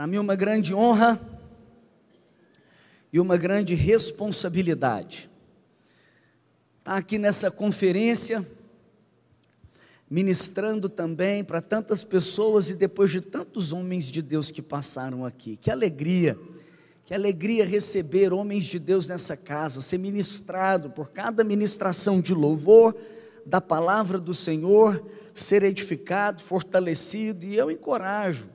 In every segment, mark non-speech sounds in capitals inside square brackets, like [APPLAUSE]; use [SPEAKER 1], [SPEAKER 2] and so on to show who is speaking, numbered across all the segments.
[SPEAKER 1] Para mim, uma grande honra e uma grande responsabilidade. Estar tá aqui nessa conferência, ministrando também para tantas pessoas e depois de tantos homens de Deus que passaram aqui. Que alegria, que alegria receber homens de Deus nessa casa, ser ministrado por cada ministração de louvor da palavra do Senhor, ser edificado, fortalecido, e eu encorajo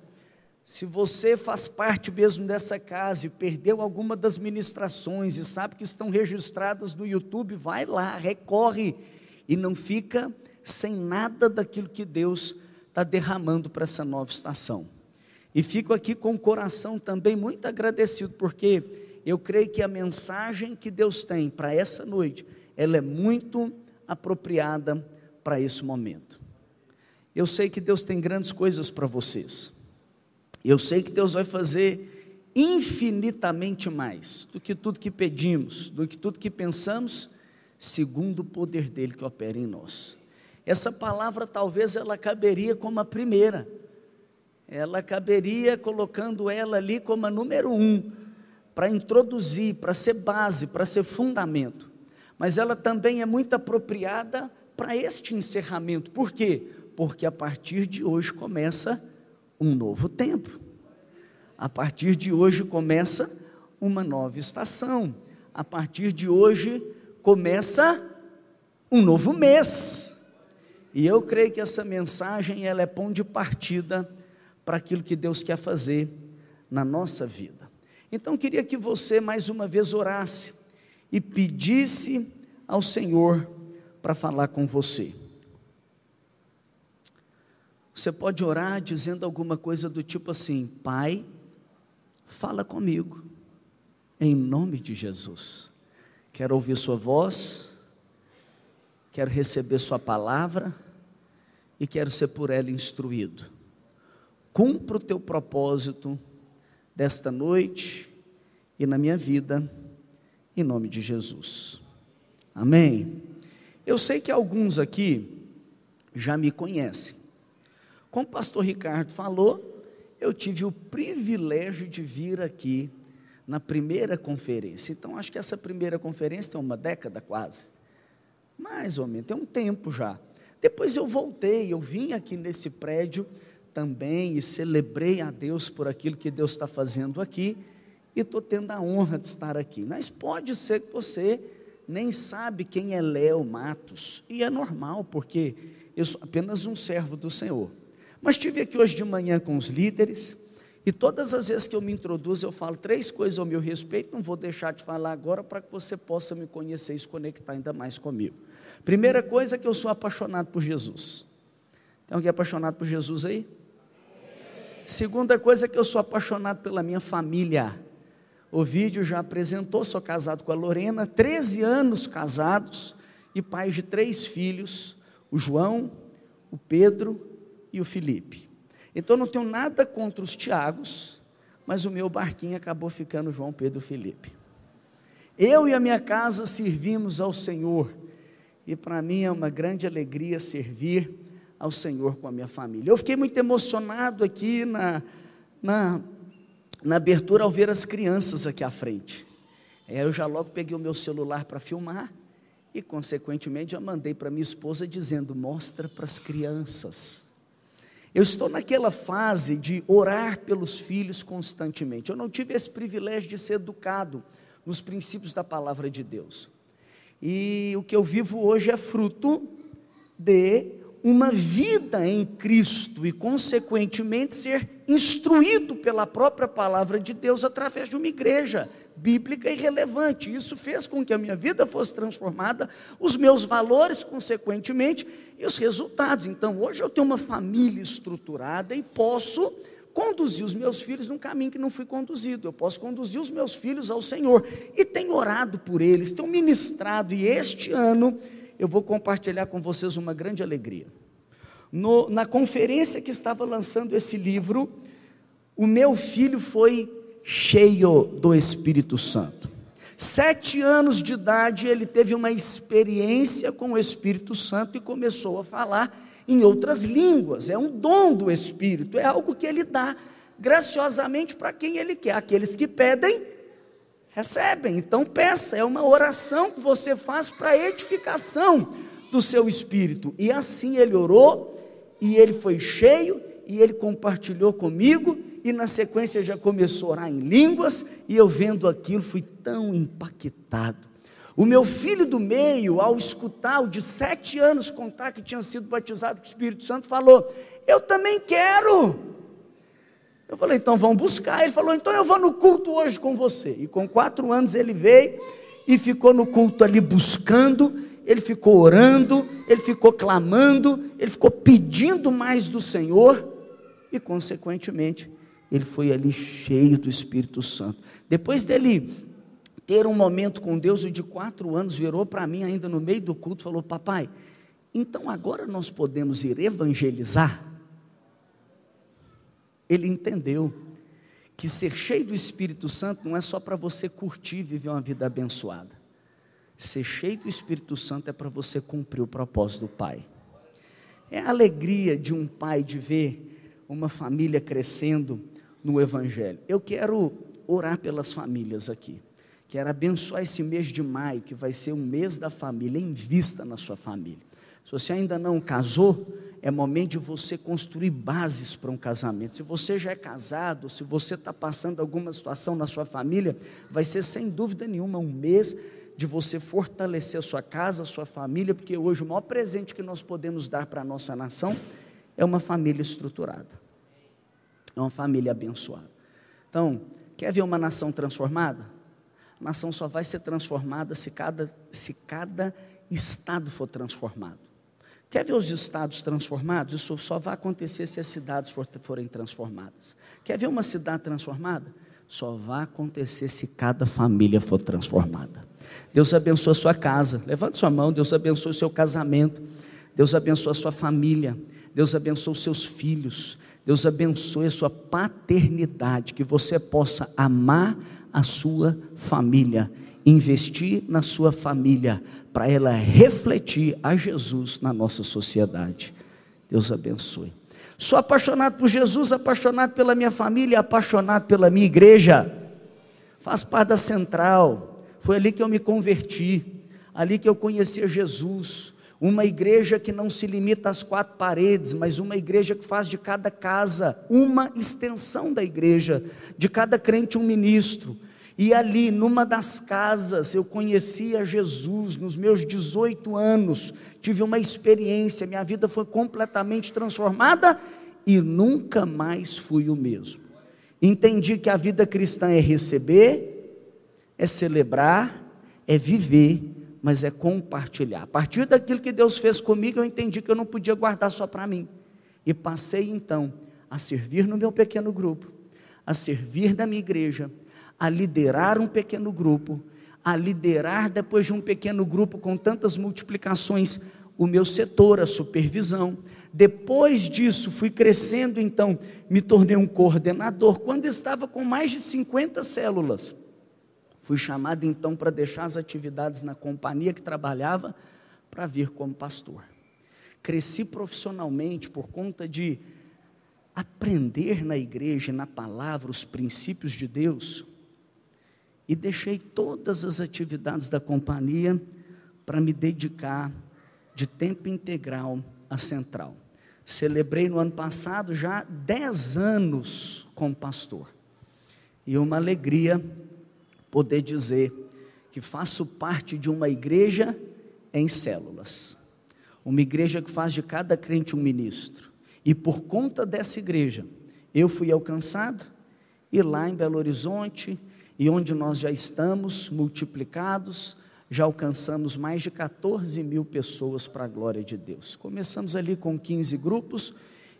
[SPEAKER 1] se você faz parte mesmo dessa casa e perdeu alguma das ministrações e sabe que estão registradas no YouTube, vai lá, recorre e não fica sem nada daquilo que Deus está derramando para essa nova estação. E fico aqui com o coração também muito agradecido, porque eu creio que a mensagem que Deus tem para essa noite, ela é muito apropriada para esse momento. Eu sei que Deus tem grandes coisas para vocês. Eu sei que Deus vai fazer infinitamente mais do que tudo que pedimos, do que tudo que pensamos, segundo o poder dele que opera em nós. Essa palavra talvez ela caberia como a primeira, ela caberia colocando ela ali como a número um, para introduzir, para ser base, para ser fundamento. Mas ela também é muito apropriada para este encerramento. Por quê? Porque a partir de hoje começa um novo tempo. A partir de hoje começa uma nova estação. A partir de hoje começa um novo mês. E eu creio que essa mensagem ela é ponto de partida para aquilo que Deus quer fazer na nossa vida. Então queria que você mais uma vez orasse e pedisse ao Senhor para falar com você. Você pode orar dizendo alguma coisa do tipo assim: Pai, fala comigo, em nome de Jesus. Quero ouvir Sua voz, quero receber Sua palavra e quero ser por ela instruído. Cumpra o teu propósito desta noite e na minha vida, em nome de Jesus. Amém. Eu sei que alguns aqui já me conhecem. Como o pastor Ricardo falou, eu tive o privilégio de vir aqui na primeira conferência. Então, acho que essa primeira conferência tem uma década quase. Mais ou menos, tem um tempo já. Depois eu voltei, eu vim aqui nesse prédio também e celebrei a Deus por aquilo que Deus está fazendo aqui e estou tendo a honra de estar aqui. Mas pode ser que você nem sabe quem é Léo Matos, e é normal, porque eu sou apenas um servo do Senhor. Mas estive aqui hoje de manhã com os líderes, e todas as vezes que eu me introduzo, eu falo três coisas ao meu respeito, não vou deixar de falar agora para que você possa me conhecer e se conectar ainda mais comigo. Primeira coisa é que eu sou apaixonado por Jesus. Tem alguém apaixonado por Jesus aí? Segunda coisa é que eu sou apaixonado pela minha família. O vídeo já apresentou, sou casado com a Lorena, 13 anos casados e pai de três filhos, o João, o Pedro e o Felipe. Então não tenho nada contra os Tiagos, mas o meu barquinho acabou ficando João Pedro Felipe. Eu e a minha casa servimos ao Senhor, e para mim é uma grande alegria servir ao Senhor com a minha família. Eu fiquei muito emocionado aqui na, na, na abertura ao ver as crianças aqui à frente. É, eu já logo peguei o meu celular para filmar e, consequentemente, já mandei para minha esposa dizendo: mostra para as crianças. Eu estou naquela fase de orar pelos filhos constantemente. Eu não tive esse privilégio de ser educado nos princípios da palavra de Deus. E o que eu vivo hoje é fruto de uma vida em Cristo e, consequentemente, ser instruído pela própria palavra de Deus através de uma igreja bíblica e relevante. Isso fez com que a minha vida fosse transformada, os meus valores, consequentemente, e os resultados. Então, hoje eu tenho uma família estruturada e posso conduzir os meus filhos num caminho que não fui conduzido. Eu posso conduzir os meus filhos ao Senhor. E tenho orado por eles, tenho ministrado, e este ano eu vou compartilhar com vocês uma grande alegria. No, na conferência que estava lançando esse livro, o meu filho foi cheio do Espírito Santo. Sete anos de idade, ele teve uma experiência com o Espírito Santo e começou a falar em outras línguas. É um dom do Espírito, é algo que ele dá graciosamente para quem Ele quer. Aqueles que pedem, recebem. Então peça, é uma oração que você faz para edificação do seu espírito. E assim ele orou, e ele foi cheio, e ele compartilhou comigo, e na sequência já começou a orar em línguas, e eu vendo aquilo fui tão impactado. O meu filho do meio, ao escutar o de sete anos contar que tinha sido batizado com o Espírito Santo, falou: Eu também quero. Eu falei, então vamos buscar. Ele falou, então eu vou no culto hoje com você. E com quatro anos ele veio e ficou no culto ali buscando, ele ficou orando, ele ficou clamando, ele ficou pedindo mais do Senhor e, consequentemente, ele foi ali cheio do Espírito Santo. Depois dele ter um momento com Deus, o de quatro anos virou para mim, ainda no meio do culto, falou: Papai, então agora nós podemos ir evangelizar? Ele entendeu que ser cheio do Espírito Santo não é só para você curtir e viver uma vida abençoada. Ser cheio do Espírito Santo é para você cumprir o propósito do Pai. É a alegria de um pai de ver uma família crescendo no Evangelho. Eu quero orar pelas famílias aqui. Quero abençoar esse mês de maio, que vai ser um mês da família, em vista na sua família. Se você ainda não casou, é momento de você construir bases para um casamento. Se você já é casado, se você está passando alguma situação na sua família, vai ser sem dúvida nenhuma um mês de você fortalecer a sua casa, a sua família, porque hoje o maior presente que nós podemos dar para a nossa nação é uma família estruturada, é uma família abençoada. Então, quer ver uma nação transformada? A nação só vai ser transformada se cada, se cada estado for transformado. Quer ver os estados transformados? Isso só vai acontecer se as cidades forem transformadas. Quer ver uma cidade transformada? Só vai acontecer se cada família for transformada. Deus abençoe a sua casa. Levante sua mão. Deus abençoe o seu casamento. Deus abençoe a sua família. Deus abençoe os seus filhos. Deus abençoe a sua paternidade. Que você possa amar a sua família. Investir na sua família. Para ela refletir a Jesus na nossa sociedade. Deus abençoe. Sou apaixonado por Jesus, apaixonado pela minha família, apaixonado pela minha igreja. Faz parte da central foi ali que eu me converti, ali que eu conheci Jesus. Uma igreja que não se limita às quatro paredes, mas uma igreja que faz de cada casa uma extensão da igreja, de cada crente um ministro. E ali, numa das casas, eu conheci a Jesus nos meus 18 anos, tive uma experiência, minha vida foi completamente transformada e nunca mais fui o mesmo. Entendi que a vida cristã é receber, é celebrar, é viver, mas é compartilhar. A partir daquilo que Deus fez comigo, eu entendi que eu não podia guardar só para mim. E passei então a servir no meu pequeno grupo, a servir na minha igreja, a liderar um pequeno grupo, a liderar depois de um pequeno grupo com tantas multiplicações, o meu setor, a supervisão. Depois disso, fui crescendo, então, me tornei um coordenador. Quando estava com mais de 50 células, Fui chamado então para deixar as atividades na companhia que trabalhava para vir como pastor. Cresci profissionalmente por conta de aprender na igreja, na palavra, os princípios de Deus. E deixei todas as atividades da companhia para me dedicar de tempo integral à central. Celebrei no ano passado já 10 anos como pastor. E uma alegria poder dizer que faço parte de uma igreja em células. Uma igreja que faz de cada crente um ministro. E por conta dessa igreja, eu fui alcançado, e lá em Belo Horizonte, e onde nós já estamos multiplicados, já alcançamos mais de 14 mil pessoas para a glória de Deus. Começamos ali com 15 grupos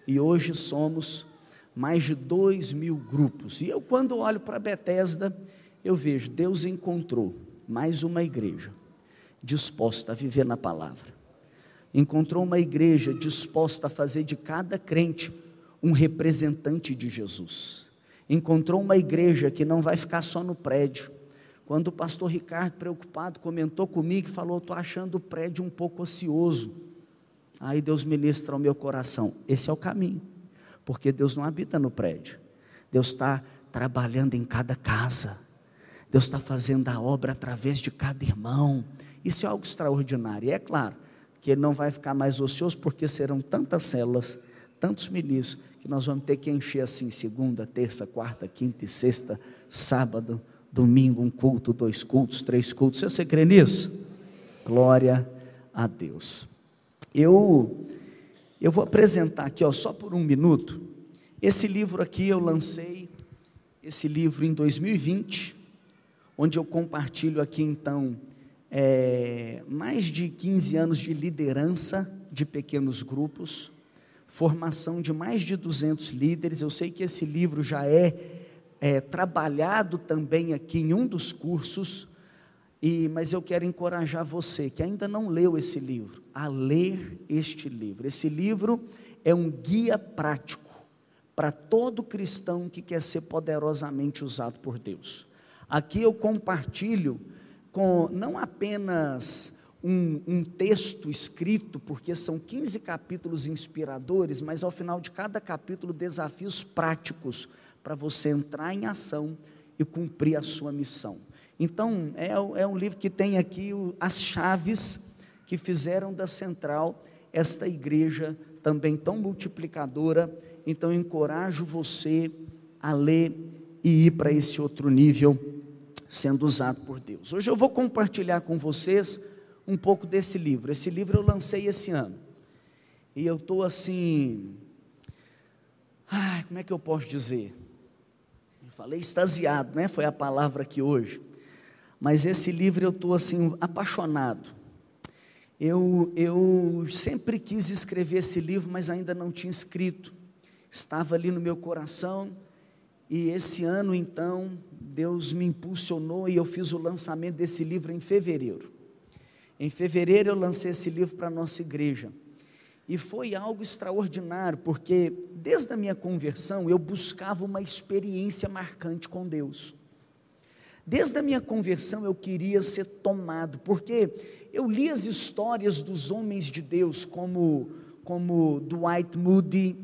[SPEAKER 1] e hoje somos mais de 2 mil grupos. E eu, quando olho para Bethesda, eu vejo, Deus encontrou mais uma igreja disposta a viver na palavra. Encontrou uma igreja disposta a fazer de cada crente um representante de Jesus. Encontrou uma igreja que não vai ficar só no prédio. Quando o pastor Ricardo, preocupado, comentou comigo e falou: Estou achando o prédio um pouco ocioso. Aí Deus ministra ao meu coração: Esse é o caminho, porque Deus não habita no prédio, Deus está trabalhando em cada casa, Deus está fazendo a obra através de cada irmão. Isso é algo extraordinário. E é claro que ele não vai ficar mais ocioso, porque serão tantas células, tantos ministros, que nós vamos ter que encher assim, segunda, terça, quarta, quinta e sexta, sábado, domingo, um culto, dois cultos, três cultos. Você crê nisso? Glória a Deus. Eu eu vou apresentar aqui, ó, só por um minuto. Esse livro aqui eu lancei esse livro em 2020, onde eu compartilho aqui então é, mais de 15 anos de liderança de pequenos grupos, formação de mais de 200 líderes. Eu sei que esse livro já é, é trabalhado também aqui em um dos cursos e, mas eu quero encorajar você que ainda não leu esse livro, a ler este livro. Esse livro é um guia prático para todo cristão que quer ser poderosamente usado por Deus. Aqui eu compartilho com não apenas um, um, texto escrito, porque são 15 capítulos inspiradores, mas ao final de cada capítulo, desafios práticos para você entrar em ação e cumprir a sua missão. Então, é, é um livro que tem aqui o, as chaves que fizeram da central esta igreja também tão multiplicadora. Então, encorajo você a ler e ir para esse outro nível, sendo usado por Deus. Hoje eu vou compartilhar com vocês um pouco desse livro. Esse livro eu lancei esse ano. E eu estou assim. Ai, como é que eu posso dizer? Eu falei extasiado, né? Foi a palavra aqui hoje mas esse livro eu estou assim apaixonado. Eu, eu sempre quis escrever esse livro, mas ainda não tinha escrito. Estava ali no meu coração e esse ano então Deus me impulsionou e eu fiz o lançamento desse livro em fevereiro. Em fevereiro eu lancei esse livro para a nossa igreja. E foi algo extraordinário, porque desde a minha conversão eu buscava uma experiência marcante com Deus. Desde a minha conversão eu queria ser tomado, porque eu li as histórias dos homens de Deus, como, como Dwight Moody,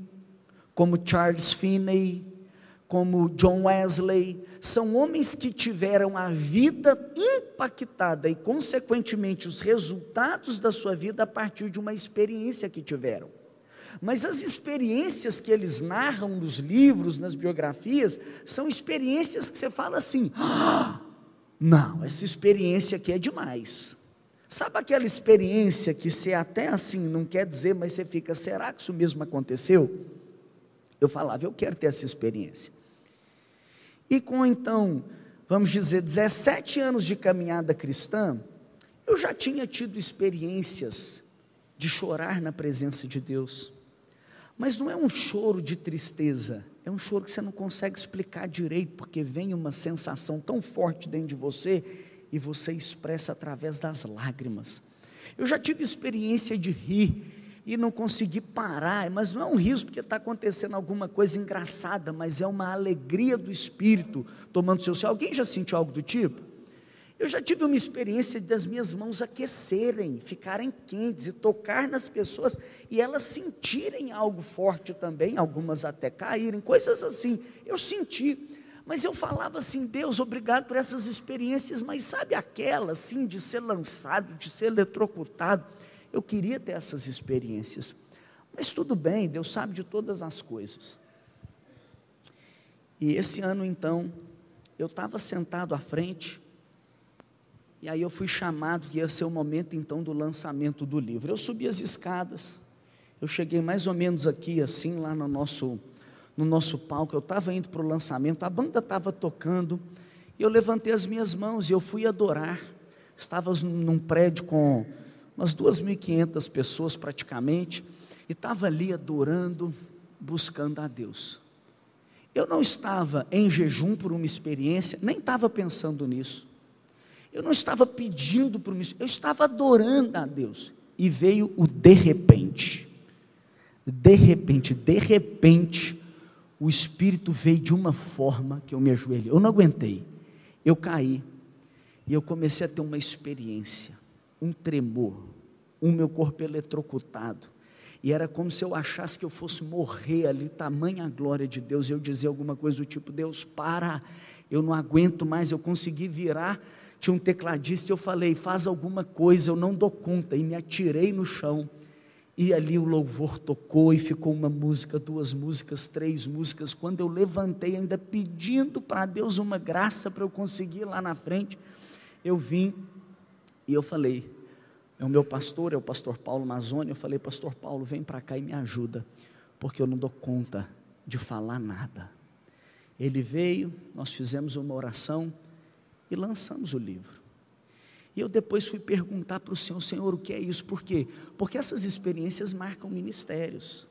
[SPEAKER 1] como Charles Finney, como John Wesley, são homens que tiveram a vida impactada e, consequentemente, os resultados da sua vida a partir de uma experiência que tiveram. Mas as experiências que eles narram nos livros, nas biografias, são experiências que você fala assim: ah, não, essa experiência aqui é demais. Sabe aquela experiência que você até assim não quer dizer, mas você fica, será que isso mesmo aconteceu? Eu falava, eu quero ter essa experiência. E com então, vamos dizer, 17 anos de caminhada cristã, eu já tinha tido experiências de chorar na presença de Deus. Mas não é um choro de tristeza, é um choro que você não consegue explicar direito, porque vem uma sensação tão forte dentro de você e você expressa através das lágrimas. Eu já tive experiência de rir e não consegui parar, mas não é um riso porque está acontecendo alguma coisa engraçada, mas é uma alegria do espírito tomando seu céu. Alguém já sentiu algo do tipo? Eu já tive uma experiência das minhas mãos aquecerem, ficarem quentes e tocar nas pessoas e elas sentirem algo forte também, algumas até caírem, coisas assim. Eu senti, mas eu falava assim: Deus, obrigado por essas experiências, mas sabe aquela assim de ser lançado, de ser eletrocutado? Eu queria ter essas experiências, mas tudo bem, Deus sabe de todas as coisas. E esse ano então, eu estava sentado à frente, e aí eu fui chamado, que ia ser o momento então do lançamento do livro. Eu subi as escadas, eu cheguei mais ou menos aqui, assim, lá no nosso, no nosso palco. Eu estava indo para o lançamento, a banda estava tocando, e eu levantei as minhas mãos e eu fui adorar. Estava num prédio com umas 2.500 pessoas praticamente, e estava ali adorando, buscando a Deus. Eu não estava em jejum por uma experiência, nem estava pensando nisso. Eu não estava pedindo para mim, eu estava adorando a Deus. E veio o de repente. De repente, de repente, o Espírito veio de uma forma que eu me ajoelhei. Eu não aguentei. Eu caí. E eu comecei a ter uma experiência, um tremor, um meu corpo eletrocutado. E era como se eu achasse que eu fosse morrer ali, tamanha a glória de Deus. Eu dizia alguma coisa do tipo: Deus, para, eu não aguento mais. Eu consegui virar. Tinha um tecladista e eu falei: faz alguma coisa, eu não dou conta. E me atirei no chão. E ali o louvor tocou e ficou uma música, duas músicas, três músicas. Quando eu levantei, ainda pedindo para Deus uma graça para eu conseguir lá na frente, eu vim e eu falei: é o meu pastor, é o pastor Paulo Mazoni. Eu falei, pastor Paulo, vem para cá e me ajuda, porque eu não dou conta de falar nada. Ele veio, nós fizemos uma oração e lançamos o livro. E eu depois fui perguntar para o Senhor, Senhor, o que é isso? Por quê? Porque essas experiências marcam ministérios.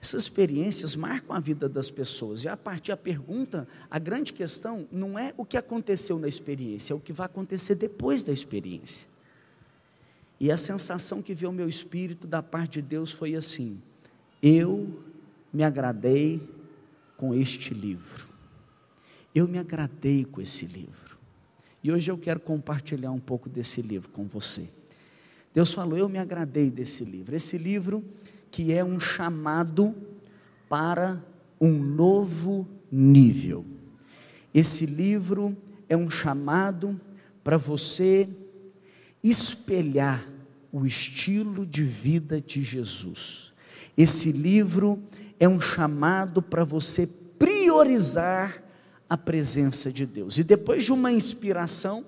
[SPEAKER 1] Essas experiências marcam a vida das pessoas. E a partir da pergunta, a grande questão não é o que aconteceu na experiência, é o que vai acontecer depois da experiência. E a sensação que veio ao meu espírito da parte de Deus foi assim: eu me agradei com este livro. Eu me agradei com esse livro. E hoje eu quero compartilhar um pouco desse livro com você. Deus falou: Eu me agradei desse livro. Esse livro que é um chamado para um novo nível. Esse livro é um chamado para você espelhar o estilo de vida de Jesus. Esse livro é um chamado para você priorizar a presença de Deus. E depois de uma inspiração,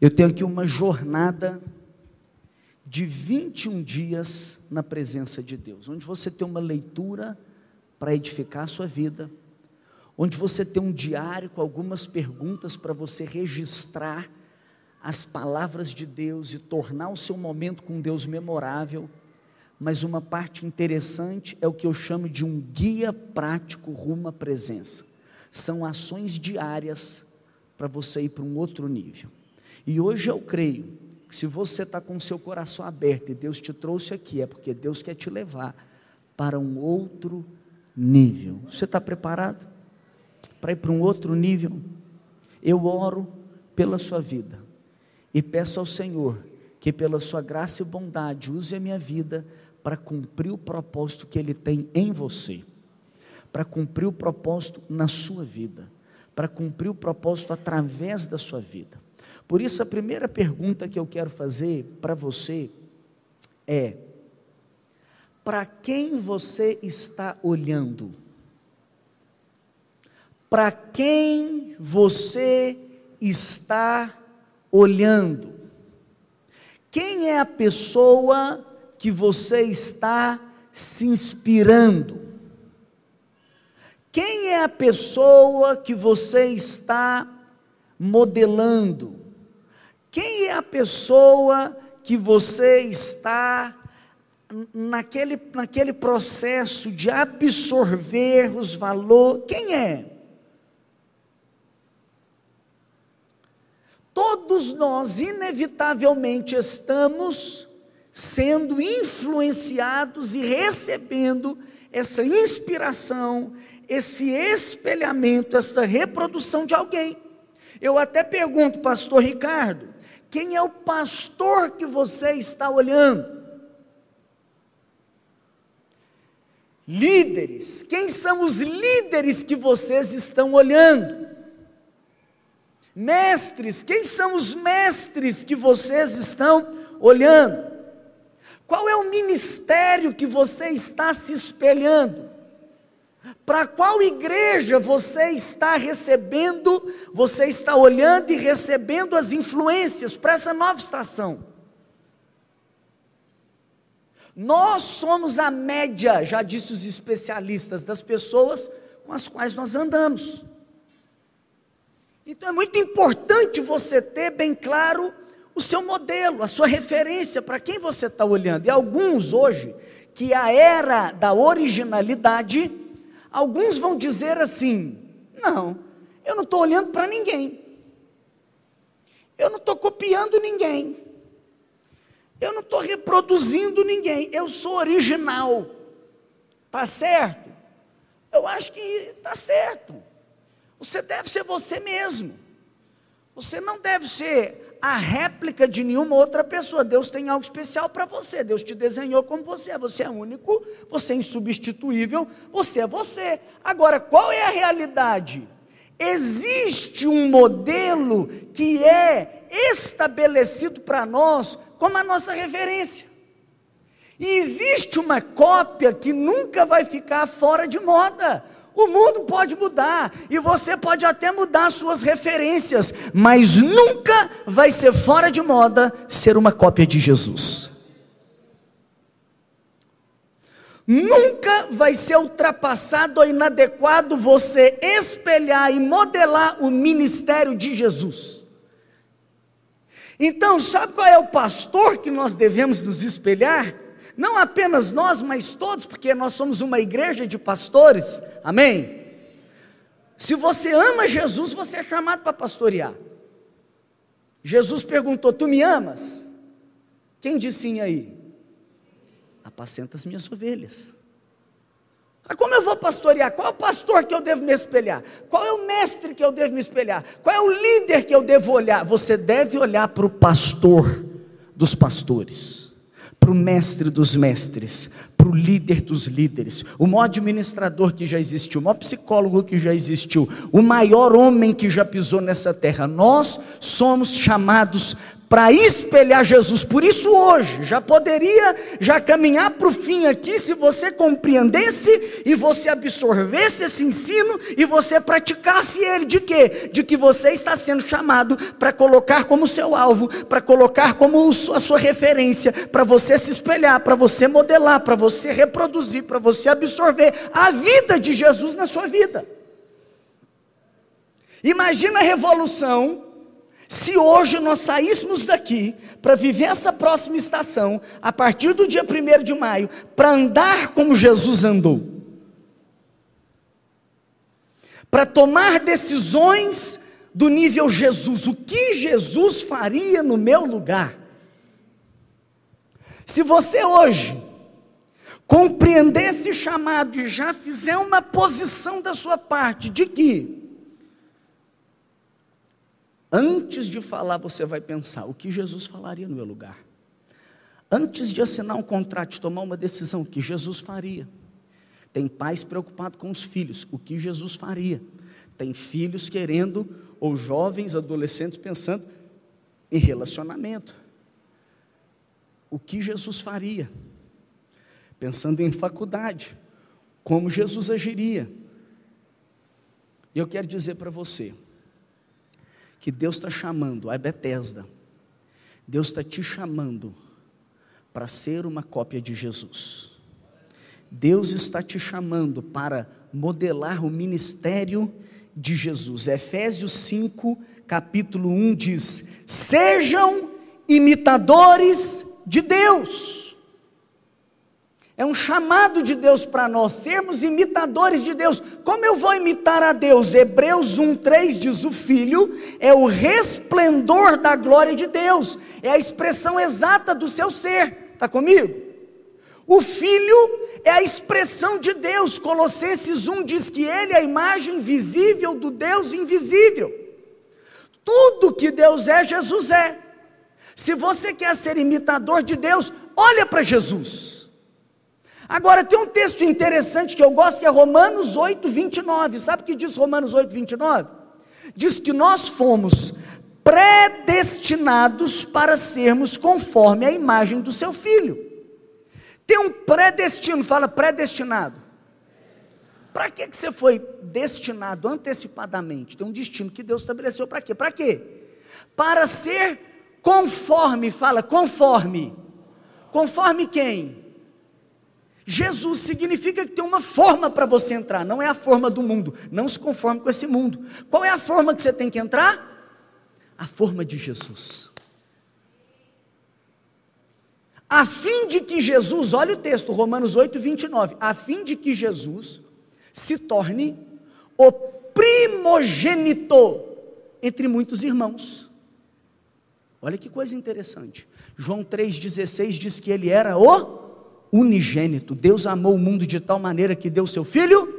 [SPEAKER 1] eu tenho aqui uma jornada de 21 dias na presença de Deus, onde você tem uma leitura para edificar a sua vida, onde você tem um diário com algumas perguntas para você registrar as palavras de Deus e tornar o seu momento com Deus memorável. Mas uma parte interessante é o que eu chamo de um guia prático rumo à presença. São ações diárias para você ir para um outro nível. E hoje eu creio que se você está com o seu coração aberto e Deus te trouxe aqui, é porque Deus quer te levar para um outro nível nível. Você está preparado para ir para um outro nível? Eu oro pela sua vida e peço ao Senhor que, pela sua graça e bondade, use a minha vida para cumprir o propósito que Ele tem em você, para cumprir o propósito na sua vida, para cumprir o propósito através da sua vida. Por isso, a primeira pergunta que eu quero fazer para você é: para quem você está olhando? Para quem você está olhando? Quem é a pessoa que você está se inspirando? Quem é a pessoa que você está modelando? Quem é a pessoa que você está naquele, naquele processo de absorver os valores, quem é? Todos nós, inevitavelmente, estamos sendo influenciados e recebendo essa inspiração, esse espelhamento, essa reprodução de alguém. Eu até pergunto, pastor Ricardo, quem é o pastor que você está olhando? Líderes, quem são os líderes que vocês estão olhando? Mestres, quem são os mestres que vocês estão olhando? Qual é o ministério que você está se espelhando? Para qual igreja você está recebendo, você está olhando e recebendo as influências para essa nova estação? Nós somos a média, já disse os especialistas, das pessoas com as quais nós andamos. Então é muito importante você ter bem claro o seu modelo, a sua referência, para quem você está olhando. E alguns hoje, que a era da originalidade, alguns vão dizer assim: não, eu não estou olhando para ninguém, eu não estou copiando ninguém, eu não estou reproduzindo ninguém, eu sou original. Está certo? Eu acho que está certo. Você deve ser você mesmo. Você não deve ser a réplica de nenhuma outra pessoa. Deus tem algo especial para você. Deus te desenhou como você é. Você é único, você é insubstituível, você é você. Agora, qual é a realidade? Existe um modelo que é estabelecido para nós como a nossa referência. E existe uma cópia que nunca vai ficar fora de moda. O mundo pode mudar e você pode até mudar suas referências, mas nunca vai ser fora de moda ser uma cópia de Jesus. Nunca vai ser ultrapassado ou inadequado você espelhar e modelar o ministério de Jesus. Então, sabe qual é o pastor que nós devemos nos espelhar? Não apenas nós, mas todos, porque nós somos uma igreja de pastores, amém? Se você ama Jesus, você é chamado para pastorear. Jesus perguntou: Tu me amas? Quem disse sim aí? Apacenta as minhas ovelhas. Ah, como eu vou pastorear? Qual é o pastor que eu devo me espelhar? Qual é o mestre que eu devo me espelhar? Qual é o líder que eu devo olhar? Você deve olhar para o pastor dos pastores para o mestre dos mestres, para o líder dos líderes, o maior administrador que já existiu, o maior psicólogo que já existiu, o maior homem que já pisou nessa terra. Nós somos chamados para espelhar Jesus. Por isso hoje já poderia já caminhar para o fim aqui se você compreendesse e você absorvesse esse ensino e você praticasse ele de quê? De que você está sendo chamado para colocar como seu alvo, para colocar como a sua referência, para você se espelhar, para você modelar, para você reproduzir, para você absorver a vida de Jesus na sua vida. Imagina a revolução se hoje nós saíssemos daqui para viver essa próxima estação, a partir do dia 1 de maio, para andar como Jesus andou, para tomar decisões do nível Jesus, o que Jesus faria no meu lugar? Se você hoje compreender esse chamado e já fizer uma posição da sua parte de que Antes de falar, você vai pensar: o que Jesus falaria no meu lugar? Antes de assinar um contrato, de tomar uma decisão, o que Jesus faria? Tem pais preocupados com os filhos, o que Jesus faria? Tem filhos querendo, ou jovens, adolescentes pensando em relacionamento. O que Jesus faria? Pensando em faculdade, como Jesus agiria? Eu quero dizer para você, que Deus está chamando, a Bethesda, Deus está te chamando para ser uma cópia de Jesus. Deus está te chamando para modelar o ministério de Jesus. Efésios 5, capítulo 1 diz: Sejam imitadores de Deus é um chamado de Deus para nós sermos imitadores de Deus. Como eu vou imitar a Deus? Hebreus 1:3 diz: "O filho é o resplendor da glória de Deus, é a expressão exata do seu ser". Está comigo? O filho é a expressão de Deus. Colossenses 1 diz que ele é a imagem visível do Deus invisível. Tudo que Deus é, Jesus é. Se você quer ser imitador de Deus, olha para Jesus. Agora, tem um texto interessante que eu gosto, que é Romanos 8, 29. Sabe o que diz Romanos 8, 29? Diz que nós fomos predestinados para sermos conforme a imagem do seu filho. Tem um predestino, fala predestinado. Para que, que você foi destinado antecipadamente? Tem um destino que Deus estabeleceu para quê? Para quê? Para ser conforme, fala conforme. Conforme quem? Jesus significa que tem uma forma para você entrar, não é a forma do mundo. Não se conforme com esse mundo. Qual é a forma que você tem que entrar? A forma de Jesus. A fim de que Jesus, olha o texto, Romanos 8, 29, a fim de que Jesus se torne o primogênito entre muitos irmãos. Olha que coisa interessante. João 3,16 diz que ele era o unigênito. Deus amou o mundo de tal maneira que deu seu filho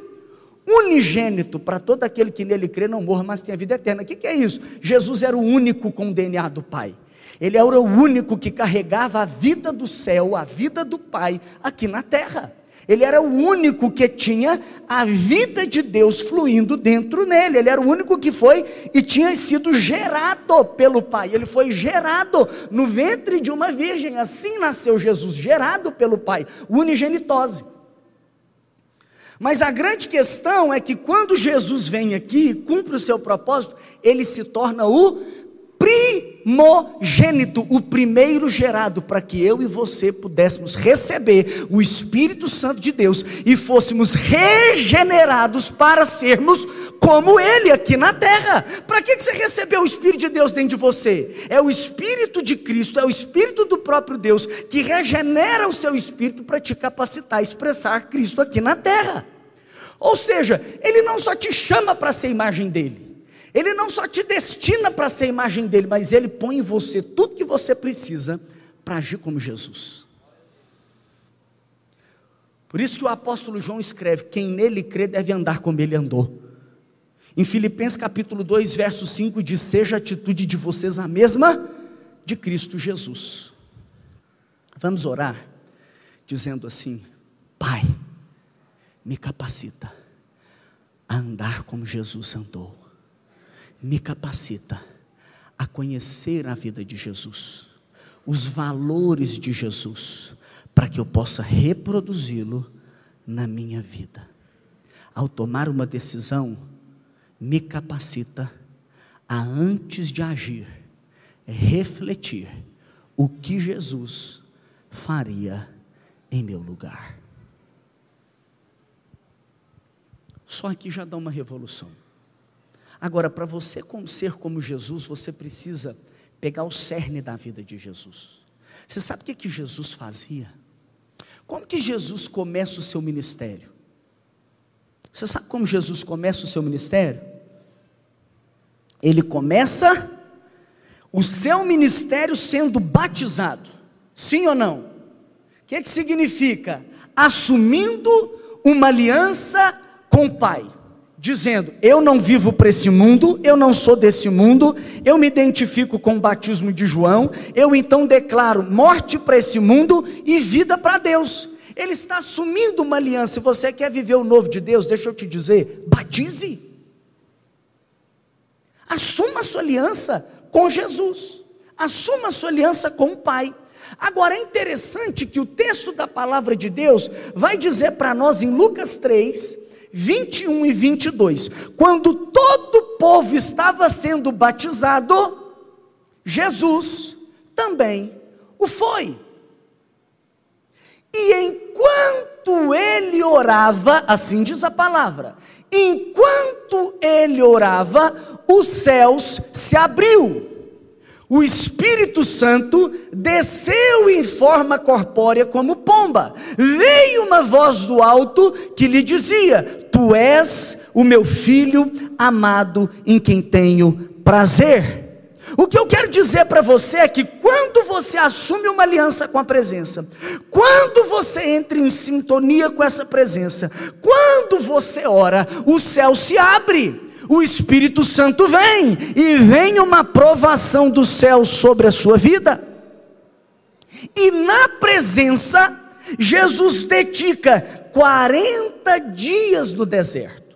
[SPEAKER 1] unigênito para todo aquele que nele crê não morra, mas tenha vida eterna. O que, que é isso? Jesus era o único com o DNA do Pai. Ele era o único que carregava a vida do céu, a vida do Pai aqui na terra. Ele era o único que tinha a vida de Deus fluindo dentro nele. Ele era o único que foi e tinha sido gerado pelo Pai. Ele foi gerado no ventre de uma virgem. Assim nasceu Jesus, gerado pelo Pai, unigenitose. Mas a grande questão é que quando Jesus vem aqui, cumpre o seu propósito, ele se torna o primogênito, o primeiro gerado, para que eu e você pudéssemos receber o Espírito Santo de Deus e fôssemos regenerados para sermos como Ele aqui na terra. Para que você recebeu o Espírito de Deus dentro de você? É o Espírito de Cristo, é o Espírito do próprio Deus que regenera o seu espírito para te capacitar a expressar Cristo aqui na terra. Ou seja, Ele não só te chama para ser imagem dele. Ele não só te destina para ser a imagem dele, mas ele põe em você tudo que você precisa para agir como Jesus. Por isso que o apóstolo João escreve: quem nele crê deve andar como ele andou. Em Filipenses capítulo 2, verso 5 diz: Seja a atitude de vocês a mesma de Cristo Jesus. Vamos orar, dizendo assim: Pai, me capacita a andar como Jesus andou me capacita a conhecer a vida de Jesus, os valores de Jesus, para que eu possa reproduzi-lo na minha vida. Ao tomar uma decisão, me capacita a, antes de agir, refletir o que Jesus faria em meu lugar. Só aqui já dá uma revolução. Agora, para você ser como Jesus, você precisa pegar o cerne da vida de Jesus. Você sabe o que, que Jesus fazia? Como que Jesus começa o seu ministério? Você sabe como Jesus começa o seu ministério? Ele começa o seu ministério sendo batizado. Sim ou não? O que, que significa? Assumindo uma aliança com o Pai dizendo: Eu não vivo para esse mundo, eu não sou desse mundo, eu me identifico com o batismo de João, eu então declaro morte para esse mundo e vida para Deus. Ele está assumindo uma aliança. Se você quer viver o novo de Deus, deixa eu te dizer: batize. Assuma a sua aliança com Jesus. Assuma a sua aliança com o Pai. Agora é interessante que o texto da palavra de Deus vai dizer para nós em Lucas 3, 21 e 22. Quando todo o povo estava sendo batizado, Jesus também o foi. E enquanto ele orava, assim diz a palavra, enquanto ele orava, os céus se abriu o Espírito Santo desceu em forma corpórea como pomba. Veio uma voz do alto que lhe dizia: Tu és o meu filho amado em quem tenho prazer. O que eu quero dizer para você é que quando você assume uma aliança com a presença, quando você entra em sintonia com essa presença, quando você ora, o céu se abre o Espírito Santo vem e vem uma provação do céu sobre a sua vida. E na presença, Jesus dedica 40 dias no deserto.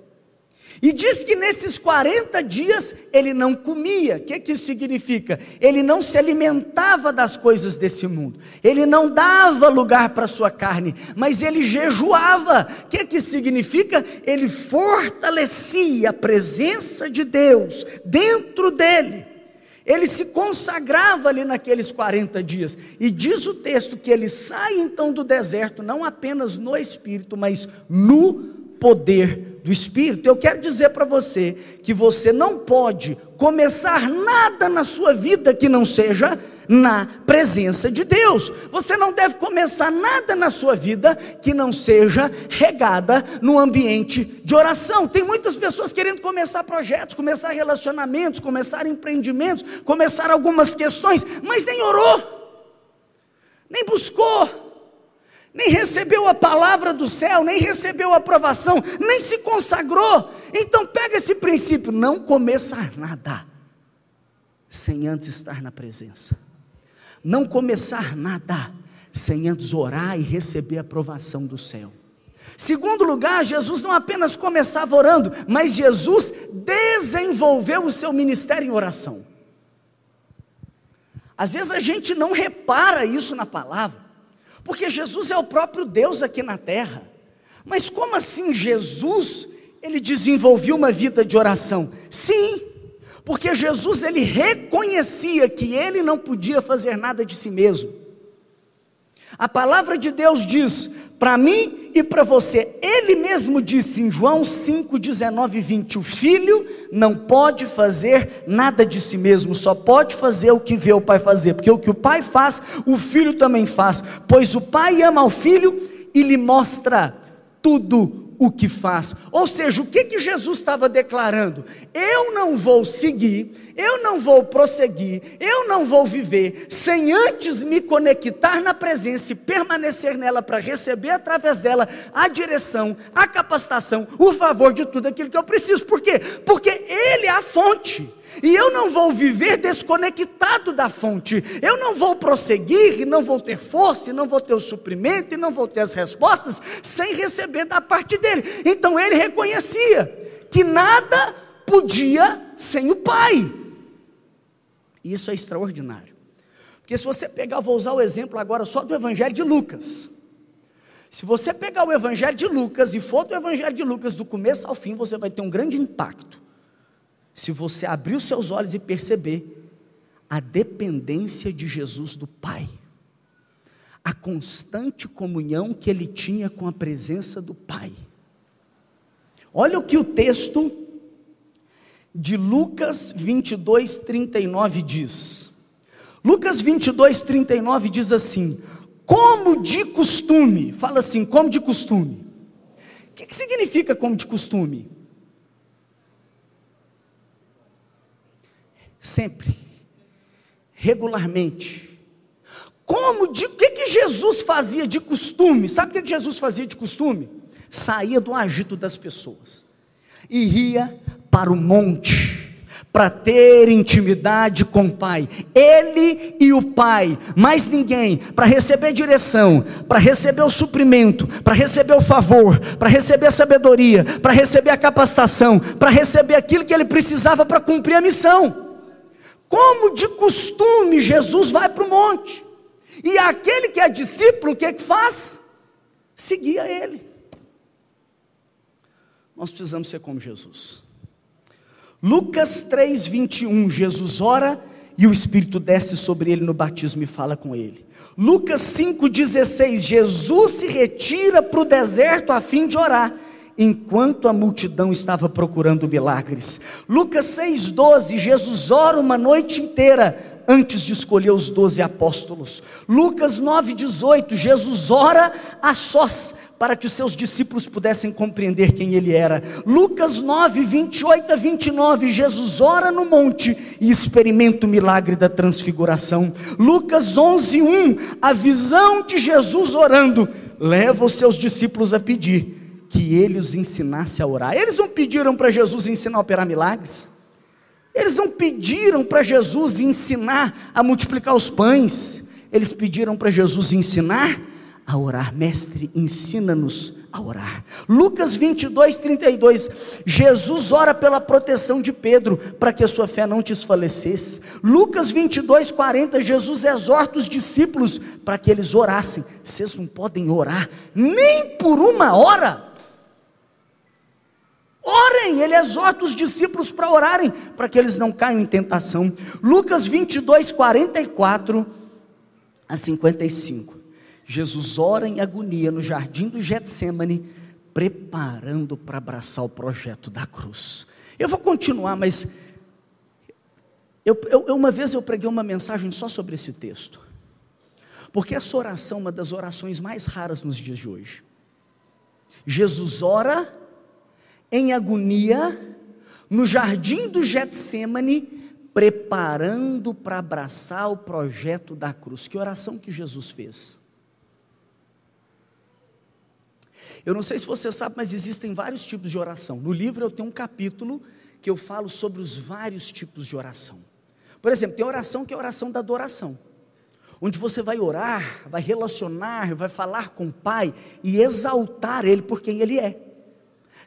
[SPEAKER 1] E diz que nesses 40 dias ele não comia. O que, que isso significa? Ele não se alimentava das coisas desse mundo. Ele não dava lugar para sua carne, mas ele jejuava. O que, que significa? Ele fortalecia a presença de Deus dentro dele. Ele se consagrava ali naqueles 40 dias. E diz o texto que ele sai então do deserto, não apenas no espírito, mas no poder do Espírito. Eu quero dizer para você que você não pode começar nada na sua vida que não seja na presença de Deus. Você não deve começar nada na sua vida que não seja regada no ambiente de oração. Tem muitas pessoas querendo começar projetos, começar relacionamentos, começar empreendimentos, começar algumas questões, mas nem orou, nem buscou nem recebeu a palavra do céu, nem recebeu a aprovação, nem se consagrou. Então pega esse princípio, não começar nada sem antes estar na presença. Não começar nada sem antes orar e receber a aprovação do céu. Segundo lugar, Jesus não apenas começava orando, mas Jesus desenvolveu o seu ministério em oração. Às vezes a gente não repara isso na palavra, porque Jesus é o próprio Deus aqui na terra. Mas como assim Jesus, ele desenvolveu uma vida de oração? Sim, porque Jesus ele reconhecia que ele não podia fazer nada de si mesmo. A palavra de Deus diz para mim e para você. Ele mesmo disse em João 5, 19 e 20: O filho não pode fazer nada de si mesmo, só pode fazer o que vê o pai fazer, porque o que o pai faz, o filho também faz, pois o pai ama o filho e lhe mostra tudo o que faz. Ou seja, o que, que Jesus estava declarando? Eu não vou seguir, eu não vou prosseguir, eu não vou viver sem antes me conectar na presença e permanecer nela para receber através dela a direção, a capacitação, o favor de tudo aquilo que eu preciso. Por quê? Porque Ele é a fonte. E eu não vou viver desconectado da fonte. Eu não vou prosseguir, e não vou ter força, e não vou ter o suprimento, e não vou ter as respostas sem receber da parte dele. Então ele reconhecia que nada podia sem o Pai. Isso é extraordinário. Porque se você pegar, vou usar o exemplo agora só do Evangelho de Lucas. Se você pegar o Evangelho de Lucas e for do Evangelho de Lucas do começo ao fim, você vai ter um grande impacto se você abrir os seus olhos e perceber a dependência de Jesus do Pai, a constante comunhão que ele tinha com a presença do Pai. Olha o que o texto de Lucas 22, 39 diz. Lucas 22, 39 diz assim: Como de costume, fala assim, como de costume. O que, que significa como de costume? Sempre, regularmente. Como de que, que Jesus fazia de costume? Sabe o que, que Jesus fazia de costume? Saía do agito das pessoas e ia para o monte para ter intimidade com o Pai. Ele e o Pai, mais ninguém, para receber direção, para receber o suprimento, para receber o favor, para receber a sabedoria, para receber a capacitação, para receber aquilo que ele precisava para cumprir a missão. Como de costume, Jesus vai para o monte. E aquele que é discípulo, o que, é que faz? Seguia ele. Nós precisamos ser como Jesus. Lucas 3, 21, Jesus ora e o Espírito desce sobre ele no batismo e fala com ele. Lucas 5,16, Jesus se retira para o deserto a fim de orar enquanto a multidão estava procurando milagres. Lucas 6,12, Jesus ora uma noite inteira antes de escolher os doze apóstolos. Lucas 9,18, Jesus ora a sós para que os seus discípulos pudessem compreender quem ele era. Lucas 9, 28 a 29, Jesus ora no monte e experimenta o milagre da transfiguração. Lucas 11, 1, a visão de Jesus orando leva os seus discípulos a pedir que ele os ensinasse a orar. Eles não pediram para Jesus ensinar a operar milagres. Eles não pediram para Jesus ensinar a multiplicar os pães. Eles pediram para Jesus ensinar a orar. Mestre, ensina-nos a orar. Lucas 22, 32. Jesus ora pela proteção de Pedro, para que a sua fé não desfalecesse. Lucas 22, 40. Jesus exorta os discípulos para que eles orassem. Vocês não podem orar nem por uma hora. Orem, ele exorta os discípulos para orarem, para que eles não caiam em tentação. Lucas 22, 44 a 55. Jesus ora em agonia no jardim do Getsemane, preparando para abraçar o projeto da cruz. Eu vou continuar, mas eu, eu, uma vez eu preguei uma mensagem só sobre esse texto, porque essa oração é uma das orações mais raras nos dias de hoje. Jesus ora em agonia, no jardim do Getsemane, preparando para abraçar o projeto da cruz. Que oração que Jesus fez? Eu não sei se você sabe, mas existem vários tipos de oração. No livro eu tenho um capítulo que eu falo sobre os vários tipos de oração. Por exemplo, tem oração que é a oração da adoração, onde você vai orar, vai relacionar, vai falar com o Pai e exaltar Ele por quem Ele é.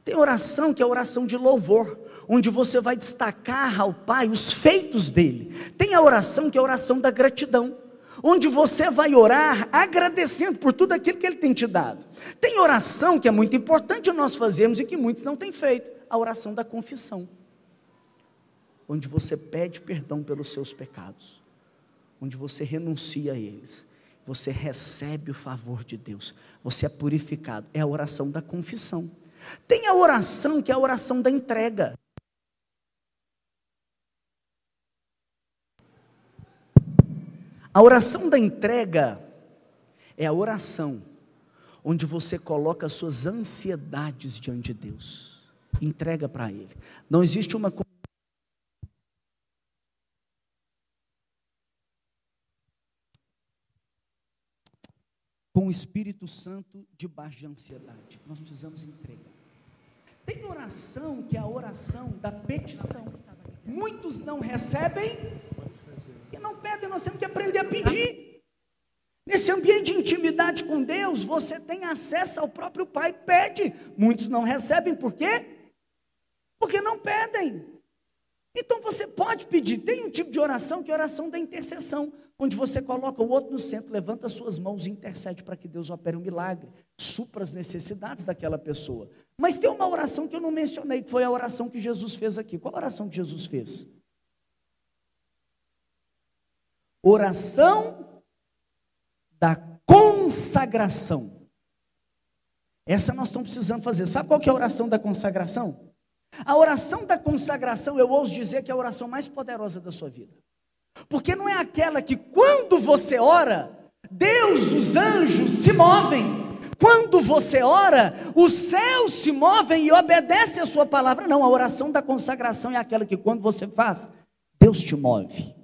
[SPEAKER 1] Tem oração que é oração de louvor, onde você vai destacar ao Pai os feitos dele. Tem a oração que é oração da gratidão, onde você vai orar agradecendo por tudo aquilo que ele tem te dado. Tem oração que é muito importante nós fazermos e que muitos não têm feito, a oração da confissão, onde você pede perdão pelos seus pecados, onde você renuncia a eles. Você recebe o favor de Deus, você é purificado, é a oração da confissão. Tem a oração que é a oração da entrega. A oração da entrega é a oração onde você coloca as suas ansiedades diante de Deus. Entrega para Ele. Não existe uma com o Espírito Santo debaixo de ansiedade. Nós precisamos entregar. Tem oração que é a oração da petição. Muitos não recebem e não pedem, nós temos que aprender a pedir. Nesse ambiente de intimidade com Deus, você tem acesso ao próprio Pai, pede. Muitos não recebem, por quê? Porque não pedem. Então você pode pedir. Tem um tipo de oração que é a oração da intercessão onde você coloca o outro no centro, levanta suas mãos e intercede para que Deus opere um milagre, supra as necessidades daquela pessoa. Mas tem uma oração que eu não mencionei, que foi a oração que Jesus fez aqui. Qual a oração que Jesus fez? Oração da consagração. Essa nós estamos precisando fazer. Sabe qual que é a oração da consagração? A oração da consagração, eu ouso dizer que é a oração mais poderosa da sua vida. Porque não é aquela que quando você ora, Deus, os anjos se movem. Quando você ora, os céus se movem e obedecem a sua palavra. Não, a oração da consagração é aquela que quando você faz, Deus te move.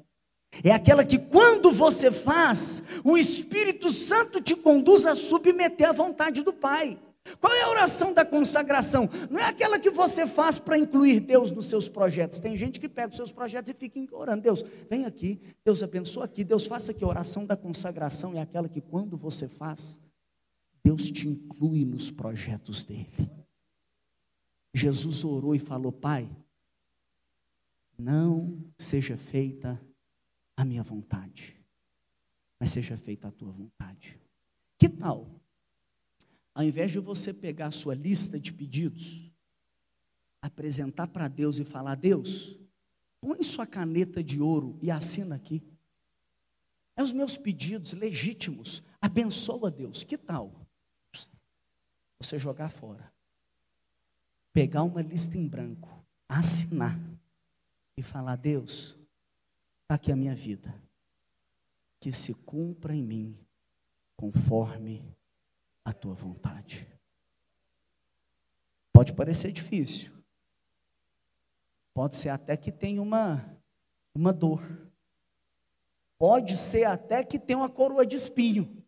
[SPEAKER 1] É aquela que quando você faz, o Espírito Santo te conduz a submeter à vontade do Pai. Qual é a oração da consagração? Não é aquela que você faz para incluir Deus nos seus projetos. Tem gente que pega os seus projetos e fica orando. Deus, vem aqui, Deus abençoa aqui, Deus faça aqui. A oração da consagração é aquela que quando você faz, Deus te inclui nos projetos dele. Jesus orou e falou: Pai, não seja feita a minha vontade, mas seja feita a tua vontade. Que tal ao invés de você pegar a sua lista de pedidos, apresentar para Deus e falar: Deus, põe sua caneta de ouro e assina aqui. É os meus pedidos legítimos. Abençoa Deus. Que tal? Você jogar fora. Pegar uma lista em branco, assinar e falar: Deus, está aqui a minha vida. Que se cumpra em mim conforme a tua vontade. Pode parecer difícil. Pode ser até que tenha uma, uma dor. Pode ser até que tenha uma coroa de espinho.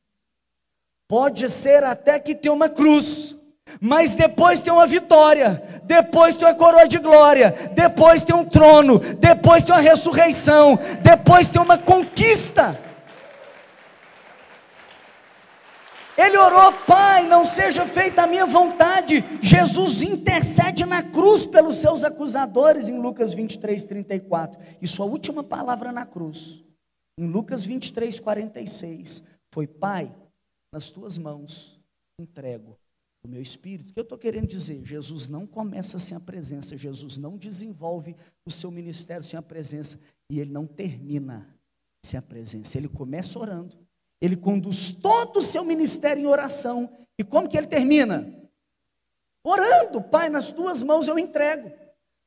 [SPEAKER 1] Pode ser até que tenha uma cruz. Mas depois tem uma vitória, depois tem uma coroa de glória, depois tem um trono, depois tem uma ressurreição, depois tem uma conquista. Ele orou, Pai, não seja feita a minha vontade. Jesus intercede na cruz pelos seus acusadores, em Lucas 23, 34. E sua última palavra na cruz, em Lucas 23, 46, foi: Pai, nas tuas mãos entrego o meu espírito. O que eu estou querendo dizer? Jesus não começa sem a presença, Jesus não desenvolve o seu ministério sem a presença, e ele não termina sem a presença. Ele começa orando ele conduz todo o seu ministério em oração. E como que ele termina? Orando, Pai, nas tuas mãos eu entrego.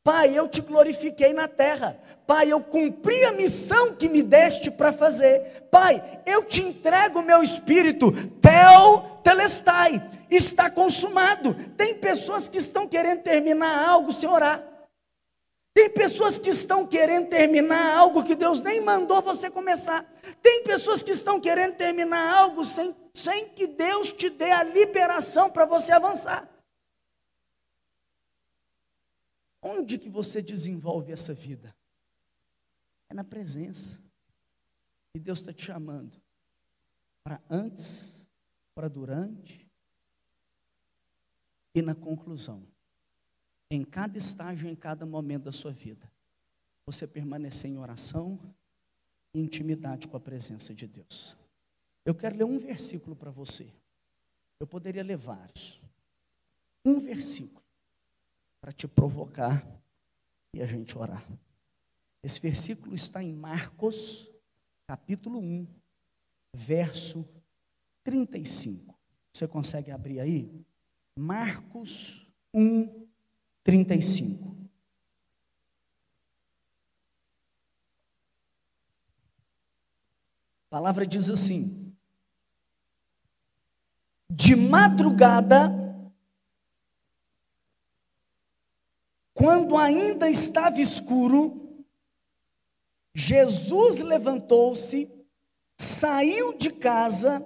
[SPEAKER 1] Pai, eu te glorifiquei na terra. Pai, eu cumpri a missão que me deste para fazer. Pai, eu te entrego o meu espírito. Tel telestai. Está consumado. Tem pessoas que estão querendo terminar algo sem orar. Tem pessoas que estão querendo terminar algo que Deus nem mandou você começar. Tem pessoas que estão querendo terminar algo sem sem que Deus te dê a liberação para você avançar. Onde que você desenvolve essa vida? É na presença. E Deus está te chamando para antes, para durante e na conclusão. Em cada estágio, em cada momento da sua vida, você permanecer em oração e intimidade com a presença de Deus. Eu quero ler um versículo para você. Eu poderia vários. Um versículo para te provocar e a gente orar. Esse versículo está em Marcos, capítulo 1, verso 35. Você consegue abrir aí? Marcos 1, 35. A palavra diz assim: De madrugada, quando ainda estava escuro, Jesus levantou-se, saiu de casa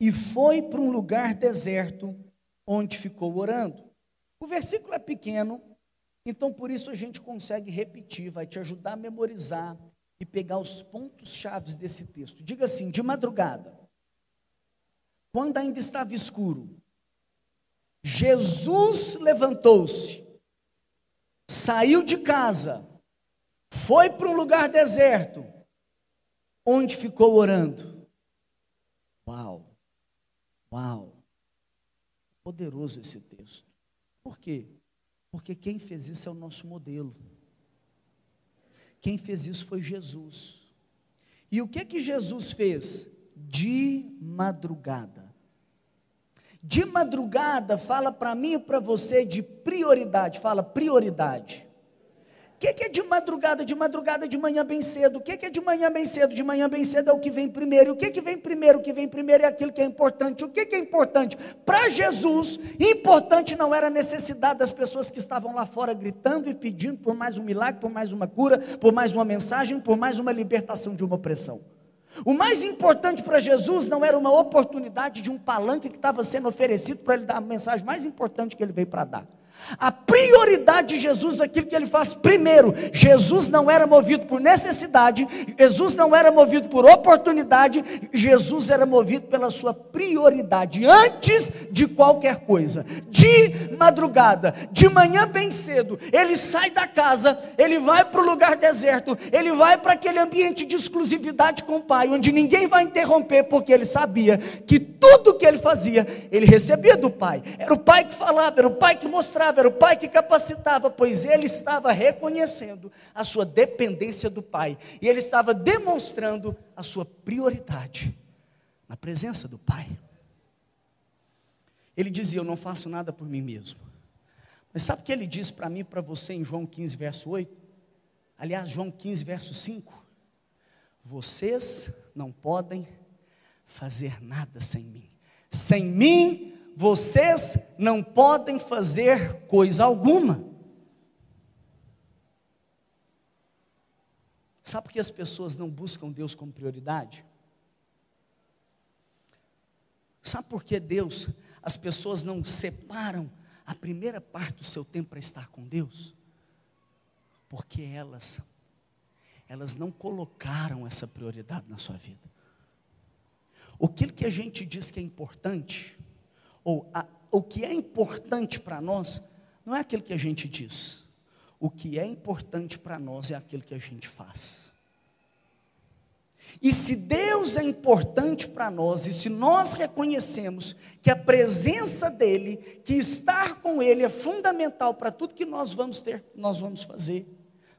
[SPEAKER 1] e foi para um lugar deserto, onde ficou orando. O versículo é pequeno, então por isso a gente consegue repetir, vai te ajudar a memorizar e pegar os pontos chaves desse texto. Diga assim: de madrugada, quando ainda estava escuro, Jesus levantou-se, saiu de casa, foi para um lugar deserto, onde ficou orando. Uau! Uau! Poderoso esse texto. Por quê? Porque quem fez isso é o nosso modelo. Quem fez isso foi Jesus. E o que que Jesus fez? De madrugada. De madrugada fala para mim e para você de prioridade, fala prioridade. O que, que, é de madrugada? De madrugada, de manhã bem cedo. O que, que, é de manhã bem cedo? De manhã bem cedo é o que vem primeiro. O que, que vem primeiro? O que vem primeiro é aquilo que é importante. O que, que é importante? Para Jesus, importante não era a necessidade das pessoas que estavam lá fora gritando e pedindo por mais um milagre, por mais uma cura, por mais uma mensagem, por mais uma libertação de uma opressão. O mais importante para Jesus não era uma oportunidade de um palanque que estava sendo oferecido para ele dar a mensagem mais importante que ele veio para dar. A prioridade de Jesus, aquilo que ele faz primeiro, Jesus não era movido por necessidade, Jesus não era movido por oportunidade, Jesus era movido pela sua prioridade, antes de qualquer coisa. De madrugada, de manhã bem cedo, ele sai da casa, ele vai para o lugar deserto, ele vai para aquele ambiente de exclusividade com o Pai, onde ninguém vai interromper, porque ele sabia que tudo que ele fazia, ele recebia do Pai. Era o Pai que falava, era o Pai que mostrava era o pai que capacitava, pois ele estava reconhecendo a sua dependência do pai, e ele estava demonstrando a sua prioridade na presença do pai. Ele dizia: Eu não faço nada por mim mesmo. Mas sabe o que ele diz para mim para você em João 15, verso 8? Aliás, João 15, verso 5. Vocês não podem fazer nada sem mim. Sem mim, vocês não podem fazer coisa alguma. Sabe por que as pessoas não buscam Deus como prioridade? Sabe por que Deus, as pessoas não separam a primeira parte do seu tempo para estar com Deus? Porque elas, elas não colocaram essa prioridade na sua vida. O que a gente diz que é importante, ou a, o que é importante para nós, não é aquilo que a gente diz. O que é importante para nós é aquilo que a gente faz. E se Deus é importante para nós, e se nós reconhecemos que a presença dEle, que estar com Ele é fundamental para tudo que nós vamos ter, nós vamos fazer,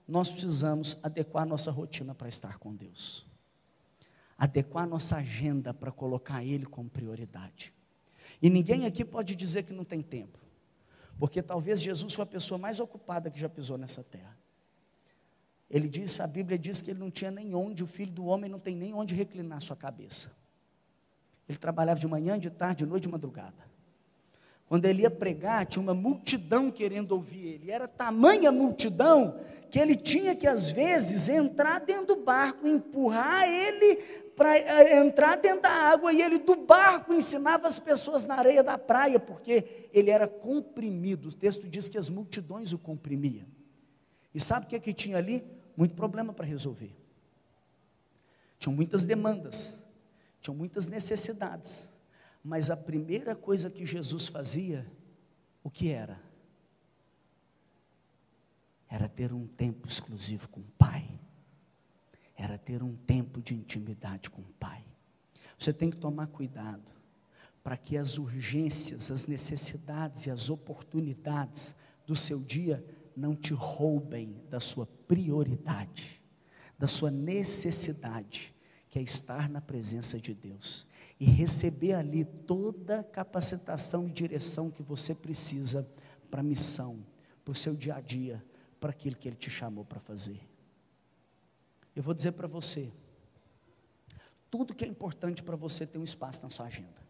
[SPEAKER 1] nós precisamos adequar nossa rotina para estar com Deus. Adequar nossa agenda para colocar Ele como prioridade. E ninguém aqui pode dizer que não tem tempo, porque talvez Jesus foi a pessoa mais ocupada que já pisou nessa terra. Ele diz, a Bíblia diz que ele não tinha nem onde, o filho do homem não tem nem onde reclinar sua cabeça. Ele trabalhava de manhã, de tarde, de noite, de madrugada. Quando ele ia pregar, tinha uma multidão querendo ouvir ele. Era tamanha multidão que ele tinha que, às vezes, entrar dentro do barco, empurrar ele para é, entrar dentro da água e ele do barco ensinava as pessoas na areia da praia, porque ele era comprimido. O texto diz que as multidões o comprimiam. E sabe o que, é que tinha ali? Muito problema para resolver. Tinham muitas demandas, tinham muitas necessidades. Mas a primeira coisa que Jesus fazia, o que era? Era ter um tempo exclusivo com o Pai era ter um tempo de intimidade com o Pai. Você tem que tomar cuidado para que as urgências, as necessidades e as oportunidades do seu dia não te roubem da sua prioridade, da sua necessidade, que é estar na presença de Deus e receber ali toda a capacitação e direção que você precisa para a missão, para o seu dia a dia, para aquilo que Ele te chamou para fazer. Eu vou dizer para você: tudo que é importante para você tem um espaço na sua agenda.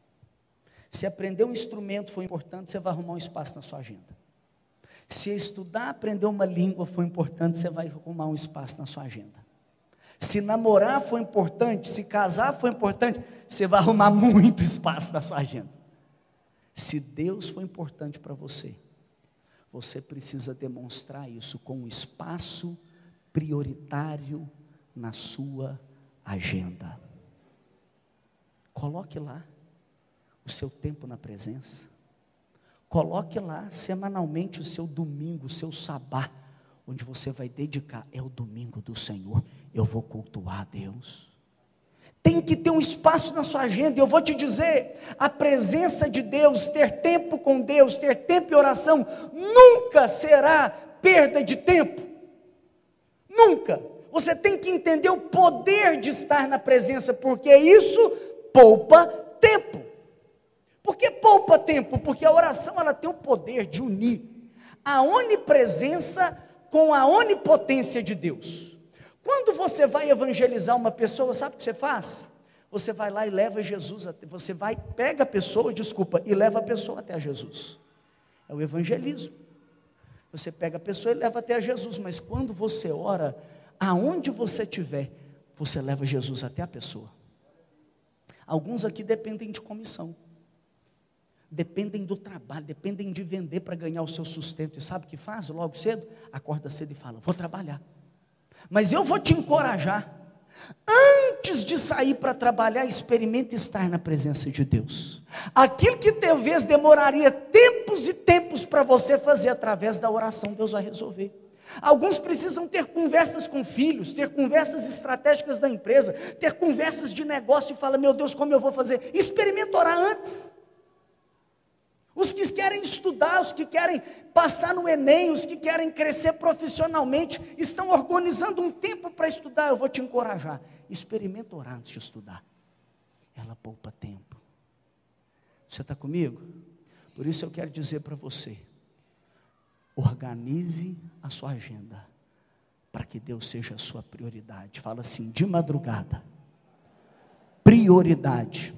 [SPEAKER 1] Se aprender um instrumento foi importante, você vai arrumar um espaço na sua agenda. Se estudar, aprender uma língua foi importante, você vai arrumar um espaço na sua agenda. Se namorar foi importante, se casar foi importante, você vai arrumar [LAUGHS] muito espaço na sua agenda. Se Deus foi importante para você, você precisa demonstrar isso com um espaço prioritário na sua agenda. Coloque lá o seu tempo na presença. Coloque lá semanalmente o seu domingo, o seu sabá, onde você vai dedicar. É o domingo do Senhor. Eu vou cultuar a Deus. Tem que ter um espaço na sua agenda. E eu vou te dizer: a presença de Deus, ter tempo com Deus, ter tempo em oração, nunca será perda de tempo. Nunca. Você tem que entender o poder de estar na presença, porque isso poupa tempo. Por que poupa tempo? Porque a oração ela tem o poder de unir a onipresença com a onipotência de Deus. Quando você vai evangelizar uma pessoa, sabe o que você faz? Você vai lá e leva Jesus, você vai, pega a pessoa, desculpa, e leva a pessoa até a Jesus. É o evangelismo. Você pega a pessoa e leva até a Jesus, mas quando você ora, aonde você estiver, você leva Jesus até a pessoa. Alguns aqui dependem de comissão, dependem do trabalho, dependem de vender para ganhar o seu sustento. E sabe o que faz logo cedo? Acorda cedo e fala: Vou trabalhar. Mas eu vou te encorajar. Antes de sair para trabalhar, experimente estar na presença de Deus. Aquilo que talvez demoraria tempos e tempos para você fazer através da oração, Deus vai resolver. Alguns precisam ter conversas com filhos, ter conversas estratégicas da empresa, ter conversas de negócio e fala: Meu Deus, como eu vou fazer? Experimenta orar antes. Os que querem estudar, os que querem passar no Enem, os que querem crescer profissionalmente, estão organizando um tempo para estudar. Eu vou te encorajar. Experimenta orar antes de estudar. Ela poupa tempo. Você está comigo? Por isso eu quero dizer para você: Organize a sua agenda para que Deus seja a sua prioridade. Fala assim, de madrugada. Prioridade.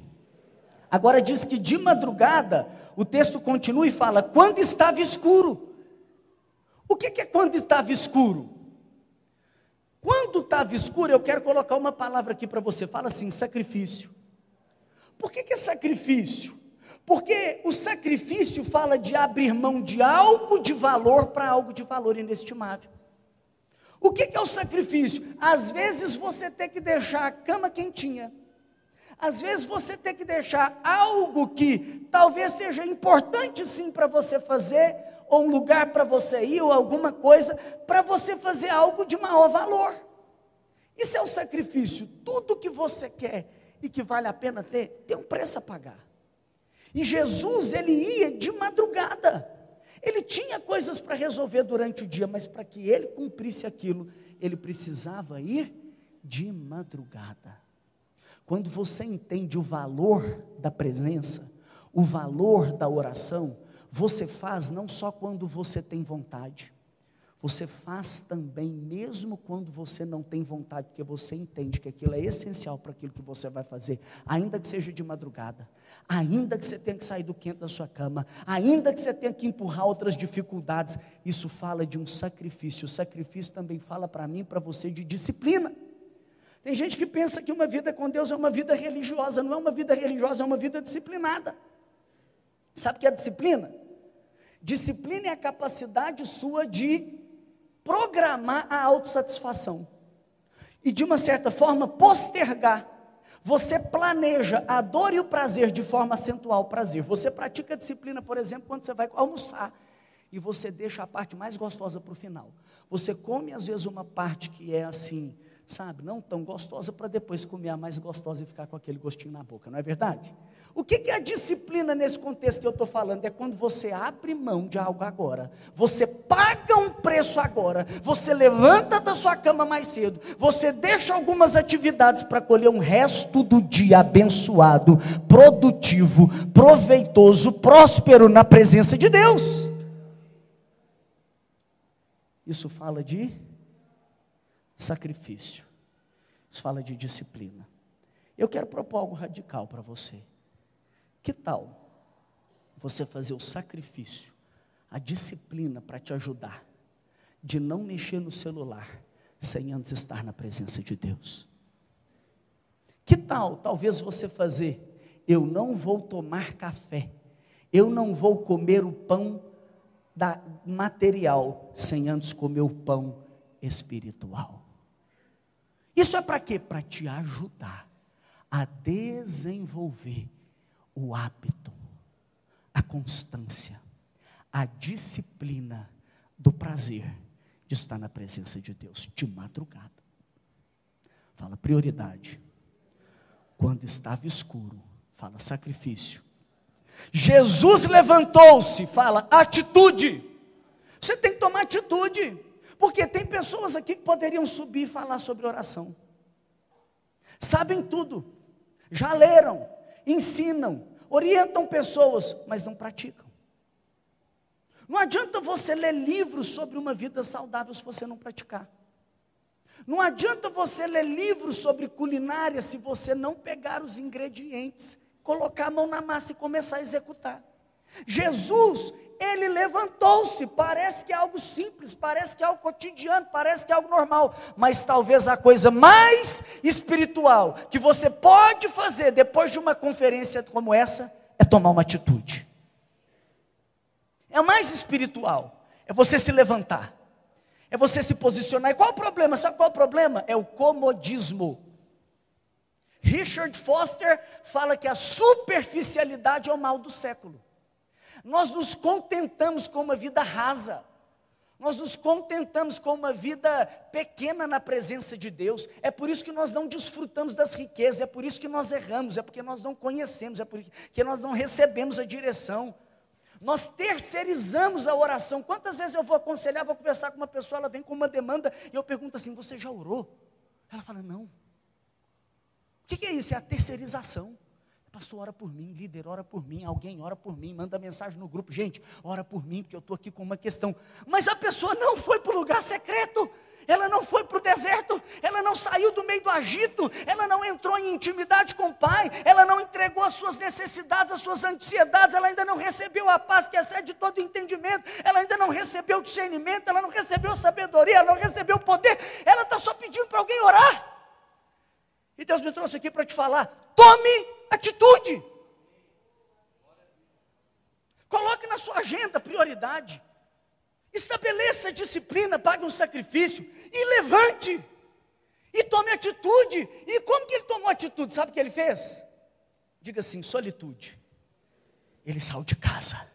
[SPEAKER 1] Agora diz que de madrugada, o texto continua e fala: quando estava escuro. O que é quando estava escuro? Quando estava escuro, eu quero colocar uma palavra aqui para você. Fala assim: sacrifício. Por que, que é sacrifício? Porque o sacrifício fala de abrir mão de algo de valor para algo de valor inestimável. O que, é o sacrifício? Às vezes você tem que deixar a cama quentinha. Às vezes você tem que deixar algo que talvez seja importante sim para você fazer, ou um lugar para você ir, ou alguma coisa, para você fazer algo de maior valor. Isso é o sacrifício. Tudo que você quer e que vale a pena ter, tem um preço a pagar. E Jesus, ele ia de madrugada. Ele tinha coisas para resolver durante o dia, mas para que ele cumprisse aquilo, ele precisava ir de madrugada. Quando você entende o valor da presença, o valor da oração, você faz não só quando você tem vontade, você faz também, mesmo quando você não tem vontade, porque você entende que aquilo é essencial para aquilo que você vai fazer, ainda que seja de madrugada, ainda que você tenha que sair do quente da sua cama, ainda que você tenha que empurrar outras dificuldades, isso fala de um sacrifício. O sacrifício também fala para mim para você de disciplina. Tem gente que pensa que uma vida com Deus é uma vida religiosa, não é uma vida religiosa, é uma vida disciplinada. Sabe o que é disciplina? Disciplina é a capacidade sua de programar a autossatisfação e, de uma certa forma, postergar. Você planeja a dor e o prazer de forma a acentuar o prazer. Você pratica a disciplina, por exemplo, quando você vai almoçar e você deixa a parte mais gostosa para o final. Você come, às vezes, uma parte que é assim sabe, não tão gostosa para depois comer a mais gostosa e ficar com aquele gostinho na boca, não é verdade? O que, é a disciplina nesse contexto que eu estou falando? É quando você abre mão de algo agora, você paga um preço agora, você levanta da sua cama mais cedo, você deixa algumas atividades para colher um resto do dia abençoado, produtivo, proveitoso, próspero na presença de Deus. Isso fala de sacrifício. Isso fala de disciplina. Eu quero propor algo radical para você. Que tal você fazer o sacrifício, a disciplina para te ajudar, de não mexer no celular sem antes estar na presença de Deus? Que tal, talvez você fazer, eu não vou tomar café, eu não vou comer o pão da material sem antes comer o pão espiritual. Isso é para quê? Para te ajudar a desenvolver o hábito, a constância, a disciplina do prazer de estar na presença de Deus de madrugada. Fala prioridade. Quando estava escuro, fala sacrifício. Jesus levantou-se, fala atitude. Você tem que tomar atitude. Porque tem pessoas aqui que poderiam subir e falar sobre oração. Sabem tudo, já leram, ensinam, orientam pessoas, mas não praticam. Não adianta você ler livros sobre uma vida saudável se você não praticar. Não adianta você ler livros sobre culinária se você não pegar os ingredientes, colocar a mão na massa e começar a executar. Jesus, ele levantou-se. Parece que é algo simples, parece que é algo cotidiano, parece que é algo normal, mas talvez a coisa mais espiritual que você pode fazer depois de uma conferência como essa é tomar uma atitude. É mais espiritual, é você se levantar, é você se posicionar. E qual o problema? Sabe qual o problema? É o comodismo. Richard Foster fala que a superficialidade é o mal do século. Nós nos contentamos com uma vida rasa. Nós nos contentamos com uma vida pequena na presença de Deus. É por isso que nós não desfrutamos das riquezas, é por isso que nós erramos, é porque nós não conhecemos, é porque nós não recebemos a direção. Nós terceirizamos a oração. Quantas vezes eu vou aconselhar, vou conversar com uma pessoa, ela vem com uma demanda e eu pergunto assim: Você já orou? Ela fala: Não. O que é isso? É a terceirização. Pastor, ora por mim, líder, ora por mim, alguém ora por mim, manda mensagem no grupo, gente, ora por mim, porque eu estou aqui com uma questão. Mas a pessoa não foi para o lugar secreto, ela não foi para o deserto, ela não saiu do meio do agito, ela não entrou em intimidade com o Pai, ela não entregou as suas necessidades, as suas ansiedades, ela ainda não recebeu a paz que excede todo entendimento, ela ainda não recebeu o discernimento, ela não recebeu sabedoria, ela não recebeu poder, ela está só pedindo para alguém orar. E Deus me trouxe aqui para te falar: tome atitude. Coloque na sua agenda prioridade. Estabeleça disciplina, pague um sacrifício e levante. E tome atitude. E como que ele tomou atitude? Sabe o que ele fez? Diga assim: solitude. Ele saiu de casa.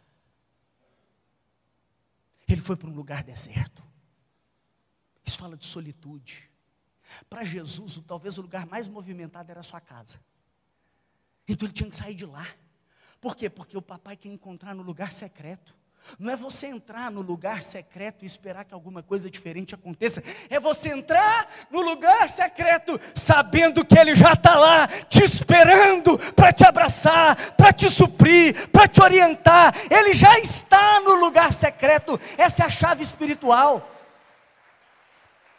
[SPEAKER 1] Ele foi para um lugar deserto. Isso fala de solitude. Para Jesus, talvez o lugar mais movimentado era a sua casa. Então ele tinha que sair de lá. Por quê? Porque o papai quer encontrar no lugar secreto. Não é você entrar no lugar secreto e esperar que alguma coisa diferente aconteça. É você entrar no lugar secreto, sabendo que Ele já está lá, te esperando para te abraçar, para te suprir, para te orientar. Ele já está no lugar secreto. Essa é a chave espiritual.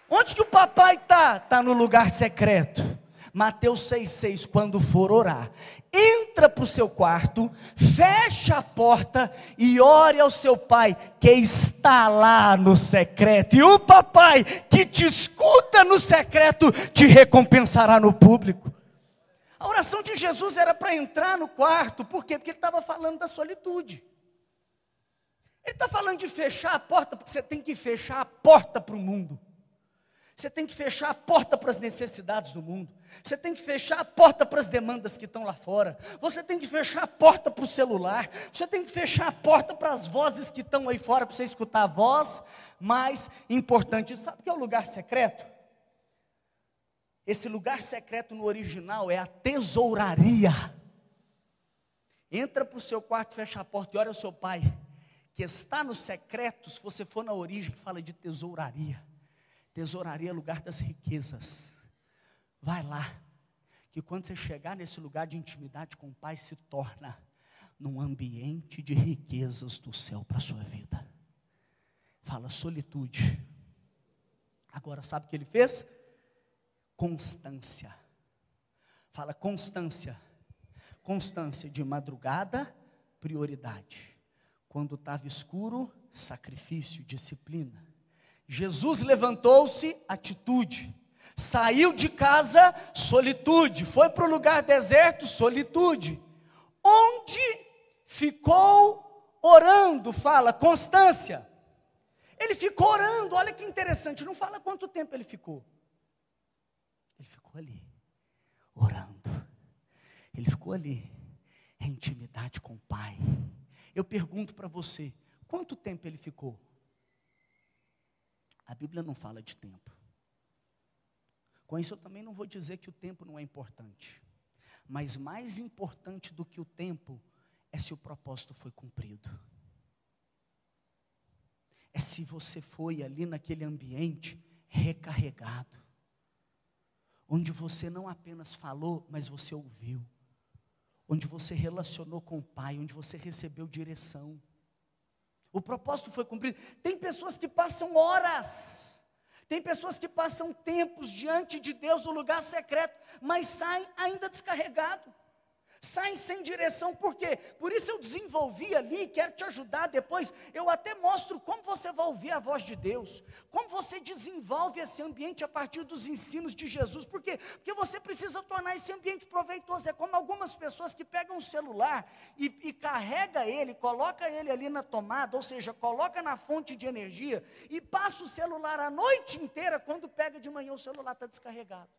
[SPEAKER 1] Onde que o papai está? Está no lugar secreto.
[SPEAKER 2] Mateus 6,6, quando for orar, entra para o seu quarto, fecha a porta e ore ao seu pai que está lá no secreto. E o papai que te escuta no secreto te recompensará no público. A oração de Jesus era para entrar no quarto, por quê? Porque ele estava falando da solitude. Ele está falando de fechar a porta, porque você tem que fechar a porta para o mundo. Você tem que fechar a porta para as necessidades do mundo. Você tem que fechar a porta para as demandas que estão lá fora. Você tem que fechar a porta para o celular. Você tem que fechar a porta para as vozes que estão aí fora, para você escutar a voz mais importante. Sabe o que é o lugar secreto? Esse lugar secreto no original é a tesouraria. Entra para o seu quarto, fecha a porta e olha o seu pai, que está no secreto, se você for na origem, fala de tesouraria. Tesouraria lugar das riquezas. Vai lá, que quando você chegar nesse lugar de intimidade com o Pai, se torna num ambiente de riquezas do céu para a sua vida. Fala solitude. Agora, sabe o que ele fez? Constância. Fala constância. Constância de madrugada, prioridade. Quando estava escuro, sacrifício, disciplina. Jesus levantou-se, atitude. Saiu de casa, solitude. Foi para o lugar deserto, solitude. Onde ficou orando, fala, constância. Ele ficou orando, olha que interessante, não fala quanto tempo ele ficou. Ele ficou ali, orando. Ele ficou ali, em intimidade com o Pai. Eu pergunto para você, quanto tempo ele ficou? A Bíblia não fala de tempo. Com isso eu também não vou dizer que o tempo não é importante. Mas mais importante do que o tempo é se o propósito foi cumprido. É se você foi ali naquele ambiente recarregado. Onde você não apenas falou, mas você ouviu. Onde você relacionou com o Pai, onde você recebeu direção. O propósito foi cumprido. Tem pessoas que passam horas, tem pessoas que passam tempos diante de Deus no lugar secreto, mas saem ainda descarregado saem sem direção, por quê? Por isso eu desenvolvi ali, quero te ajudar depois. Eu até mostro como você vai ouvir a voz de Deus, como você desenvolve esse ambiente a partir dos ensinos de Jesus, por quê? Porque você precisa tornar esse ambiente proveitoso. É como algumas pessoas que pegam um celular e, e carrega ele, coloca ele ali na tomada, ou seja, coloca na fonte de energia e passa o celular a noite inteira, quando pega de manhã o celular está descarregado.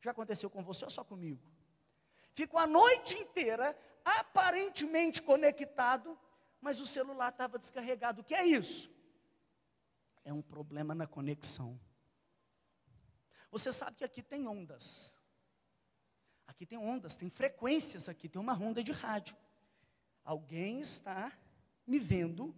[SPEAKER 2] Já aconteceu com você ou só comigo? Ficou a noite inteira aparentemente conectado, mas o celular estava descarregado. O que é isso? É um problema na conexão. Você sabe que aqui tem ondas. Aqui tem ondas, tem frequências aqui, tem uma onda de rádio. Alguém está me vendo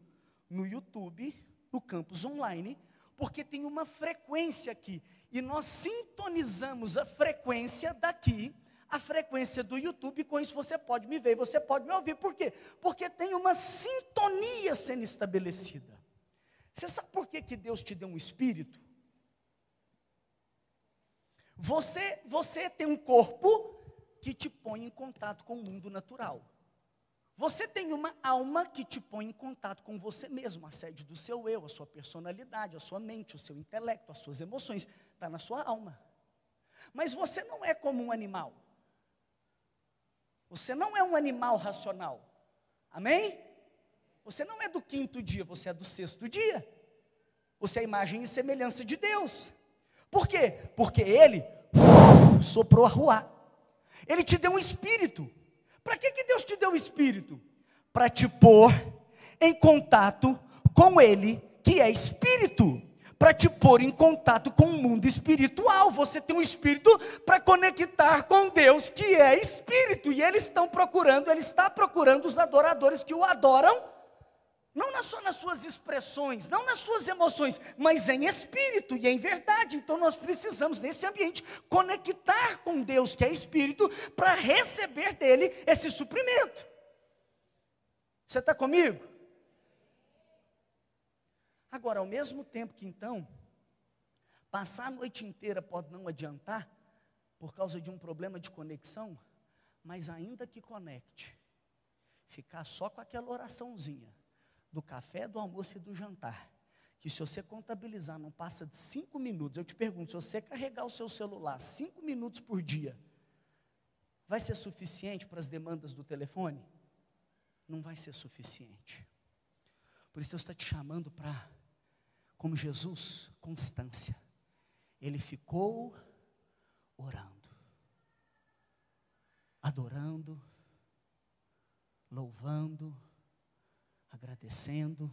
[SPEAKER 2] no YouTube, no campus online, porque tem uma frequência aqui. E nós sintonizamos a frequência daqui a frequência do YouTube, com isso você pode me ver, você pode me ouvir. Por quê? Porque tem uma sintonia sendo estabelecida. Você sabe por que, que Deus te deu um espírito? Você, você tem um corpo que te põe em contato com o mundo natural. Você tem uma alma que te põe em contato com você mesmo, a sede do seu eu, a sua personalidade, a sua mente, o seu intelecto, as suas emoções, está na sua alma. Mas você não é como um animal. Você não é um animal racional. Amém? Você não é do quinto dia, você é do sexto dia. Você é a imagem e semelhança de Deus. Por quê? Porque Ele soprou a ruar. Ele te deu um espírito. Para que, que Deus te deu um espírito? Para te pôr em contato com Ele, que é espírito para te pôr em contato com o mundo espiritual. Você tem um espírito para conectar com Deus, que é espírito, e eles estão procurando, ele está procurando os adoradores que o adoram, não só nas suas expressões, não nas suas emoções, mas em espírito e em verdade. Então nós precisamos, nesse ambiente, conectar com Deus, que é espírito, para receber dele esse suprimento. Você está comigo? Agora, ao mesmo tempo que então, passar a noite inteira pode não adiantar, por causa de um problema de conexão, mas ainda que conecte, ficar só com aquela oraçãozinha do café, do almoço e do jantar, que se você contabilizar não passa de cinco minutos, eu te pergunto, se você carregar o seu celular cinco minutos por dia, vai ser suficiente para as demandas do telefone? Não vai ser suficiente. Por isso Deus está te chamando para, como Jesus, constância. Ele ficou orando, adorando, louvando, agradecendo,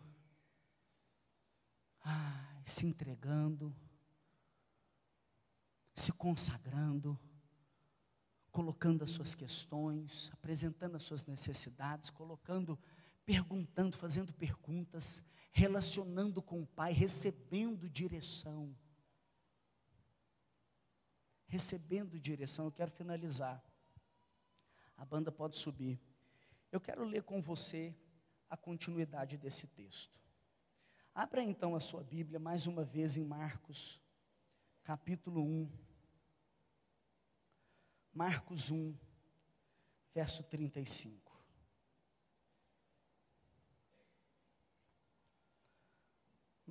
[SPEAKER 2] se entregando, se consagrando, colocando as suas questões, apresentando as suas necessidades, colocando, perguntando, fazendo perguntas, relacionando com o Pai, recebendo direção. Recebendo direção, eu quero finalizar. A banda pode subir. Eu quero ler com você a continuidade desse texto. Abra então a sua Bíblia mais uma vez em Marcos, capítulo 1. Marcos 1, verso 35.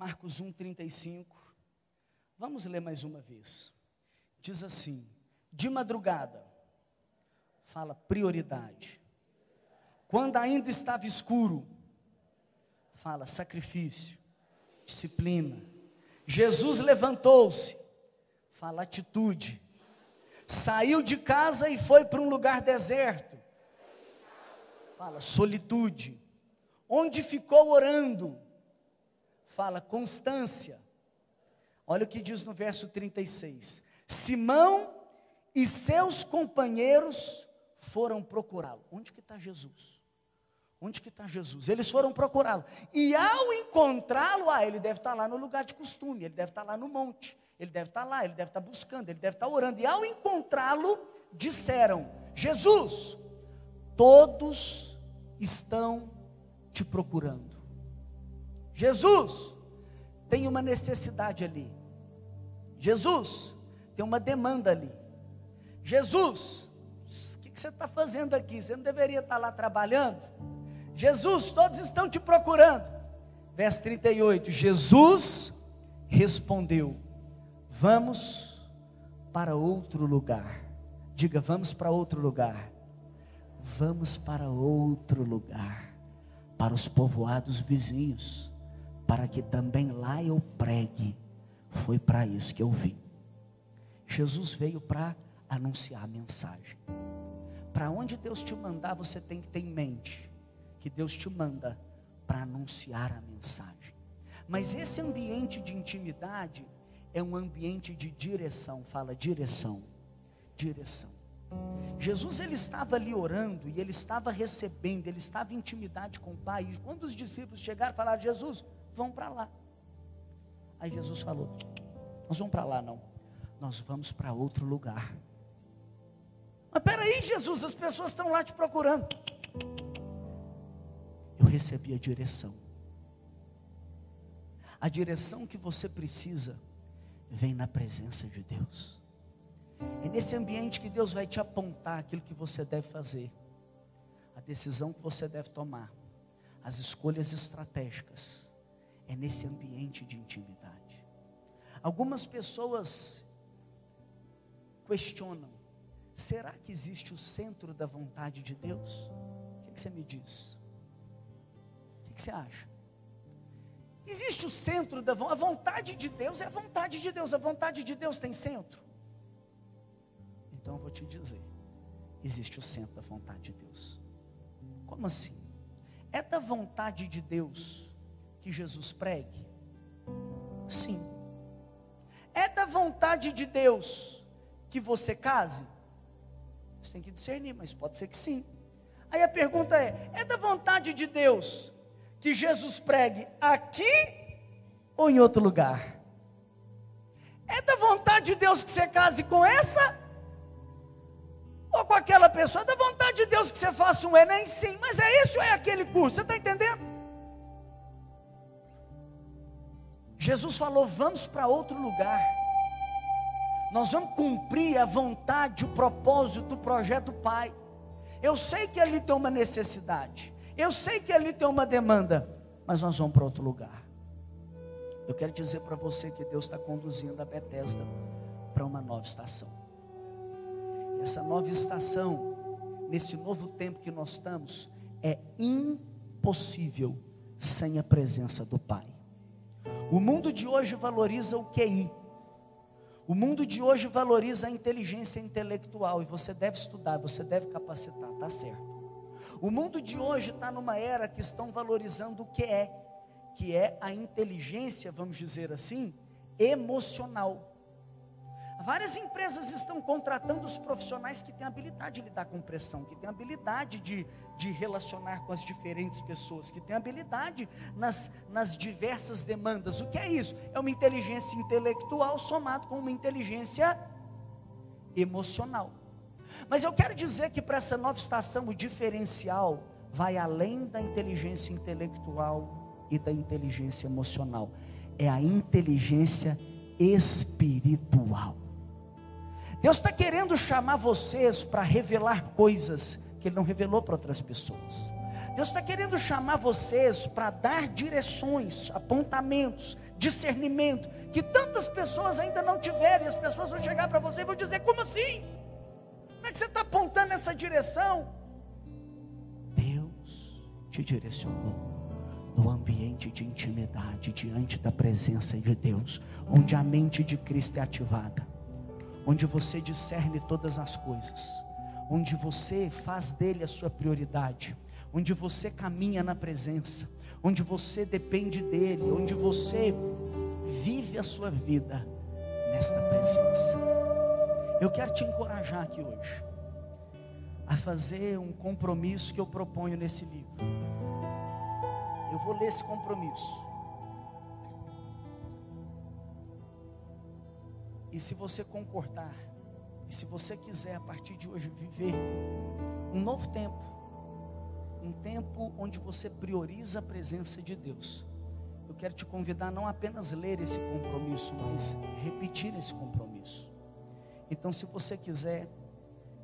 [SPEAKER 2] Marcos 1, 35. Vamos ler mais uma vez. Diz assim: de madrugada, fala prioridade. Quando ainda estava escuro, fala sacrifício, disciplina. Jesus levantou-se, fala atitude. Saiu de casa e foi para um lugar deserto. Fala solitude. Onde ficou orando? Fala constância. Olha o que diz no verso 36. Simão e seus companheiros foram procurá-lo. Onde que está Jesus? Onde que está Jesus? Eles foram procurá-lo. E ao encontrá-lo, ah, ele deve estar lá no lugar de costume, ele deve estar lá no monte, ele deve estar lá, ele deve estar buscando, ele deve estar orando. E ao encontrá-lo, disseram: Jesus, todos estão te procurando. Jesus, tem uma necessidade ali. Jesus, tem uma demanda ali. Jesus, o que, que você está fazendo aqui? Você não deveria estar lá trabalhando? Jesus, todos estão te procurando. Verso 38: Jesus respondeu: Vamos para outro lugar. Diga, vamos para outro lugar. Vamos para outro lugar, para os povoados vizinhos, para que também lá eu pregue. Foi para isso que eu vim. Jesus veio para anunciar a mensagem. Para onde Deus te mandar, você tem que ter em mente que Deus te manda para anunciar a mensagem. Mas esse ambiente de intimidade é um ambiente de direção, fala direção, direção. Jesus ele estava ali orando e ele estava recebendo, ele estava em intimidade com o Pai. E quando os discípulos chegaram, falaram: Jesus, vão para lá. Aí Jesus falou: Nós vamos para lá não, nós vamos para outro lugar. Mas peraí, Jesus, as pessoas estão lá te procurando eu recebi a direção. A direção que você precisa vem na presença de Deus. É nesse ambiente que Deus vai te apontar aquilo que você deve fazer, a decisão que você deve tomar, as escolhas estratégicas. É nesse ambiente de intimidade. Algumas pessoas questionam: será que existe o centro da vontade de Deus? O que você me diz? O que você acha? Existe o centro da vontade, a vontade de Deus é a vontade de Deus, a vontade de Deus tem centro. Então eu vou te dizer: existe o centro da vontade de Deus. Como assim? É da vontade de Deus que Jesus pregue? Sim. É da vontade de Deus que você case? Você tem que discernir, mas pode ser que sim. Aí a pergunta é: é da vontade de Deus que Jesus pregue aqui ou em outro lugar? É da vontade de Deus que você case com essa ou com aquela pessoa? É da vontade de Deus que você faça um Enem? Sim, mas é isso ou é aquele curso? Você está entendendo? Jesus falou: vamos para outro lugar. Nós vamos cumprir a vontade, o propósito do projeto Pai. Eu sei que ali tem uma necessidade. Eu sei que ali tem uma demanda. Mas nós vamos para outro lugar. Eu quero dizer para você que Deus está conduzindo a Bethesda para uma nova estação. Essa nova estação, nesse novo tempo que nós estamos, é impossível sem a presença do Pai. O mundo de hoje valoriza o QI. O mundo de hoje valoriza a inteligência intelectual e você deve estudar, você deve capacitar, tá certo. O mundo de hoje está numa era que estão valorizando o que é, que é a inteligência, vamos dizer assim, emocional. Várias empresas estão contratando os profissionais que têm habilidade de lidar com pressão, que têm habilidade de, de relacionar com as diferentes pessoas, que têm habilidade nas, nas diversas demandas. O que é isso? É uma inteligência intelectual somado com uma inteligência emocional. Mas eu quero dizer que para essa nova estação o diferencial vai além da inteligência intelectual e da inteligência emocional. É a inteligência espiritual. Deus está querendo chamar vocês para revelar coisas que Ele não revelou para outras pessoas. Deus está querendo chamar vocês para dar direções, apontamentos, discernimento, que tantas pessoas ainda não tiveram, e as pessoas vão chegar para você e vão dizer: como assim? Como é que você está apontando nessa direção? Deus te direcionou no ambiente de intimidade, diante da presença de Deus, onde a mente de Cristo é ativada onde você discerne todas as coisas, onde você faz dele a sua prioridade, onde você caminha na presença, onde você depende dele, onde você vive a sua vida nesta presença. Eu quero te encorajar aqui hoje a fazer um compromisso que eu proponho nesse livro. Eu vou ler esse compromisso. E se você concordar, e se você quiser a partir de hoje viver um novo tempo, um tempo onde você prioriza a presença de Deus, eu quero te convidar a não apenas ler esse compromisso, mas repetir esse compromisso. Então, se você quiser,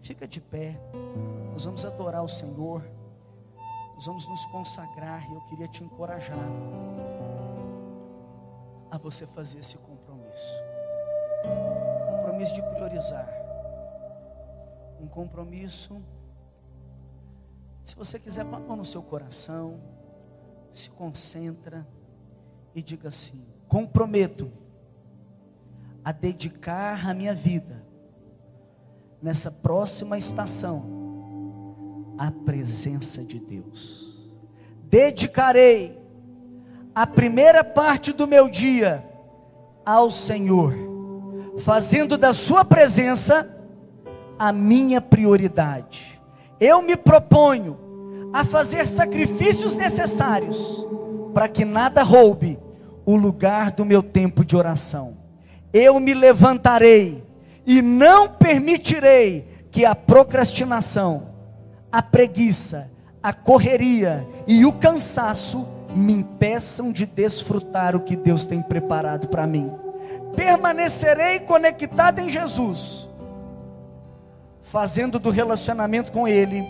[SPEAKER 2] fica de pé, nós vamos adorar o Senhor, nós vamos nos consagrar, e eu queria te encorajar a você fazer esse compromisso compromisso de priorizar. Um compromisso. Se você quiser, põe a mão no seu coração, se concentra e diga assim: comprometo a dedicar a minha vida nessa próxima estação à presença de Deus. Dedicarei a primeira parte do meu dia ao Senhor fazendo da Sua presença a minha prioridade. Eu me proponho a fazer sacrifícios necessários para que nada roube o lugar do meu tempo de oração. Eu me levantarei e não permitirei que a procrastinação, a preguiça, a correria e o cansaço me impeçam de desfrutar o que Deus tem preparado para mim permanecerei conectado em Jesus, fazendo do relacionamento com Ele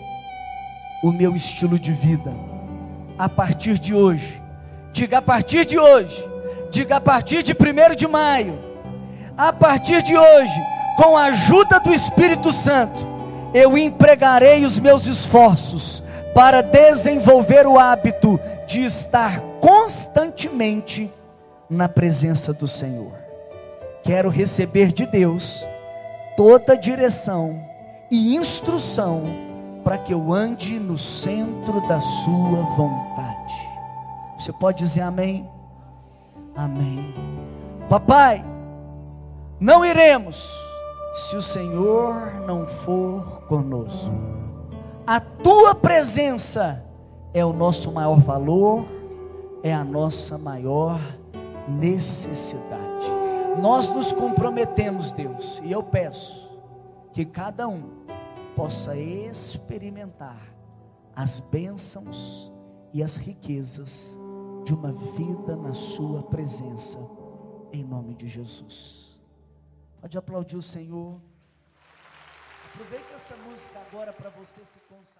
[SPEAKER 2] o meu estilo de vida. A partir de hoje, diga a partir de hoje, diga a partir de 1 de maio, a partir de hoje, com a ajuda do Espírito Santo, eu empregarei os meus esforços para desenvolver o hábito de estar constantemente na presença do Senhor quero receber de Deus toda direção e instrução para que eu ande no centro da Sua vontade. Você pode dizer amém? Amém. Papai, não iremos se o Senhor não for conosco. A tua presença é o nosso maior valor, é a nossa maior necessidade nós nos comprometemos, Deus, e eu peço que cada um possa experimentar as bênçãos e as riquezas de uma vida na Sua presença, em nome de Jesus. Pode aplaudir o Senhor. Aproveita essa música agora para você se consagrar.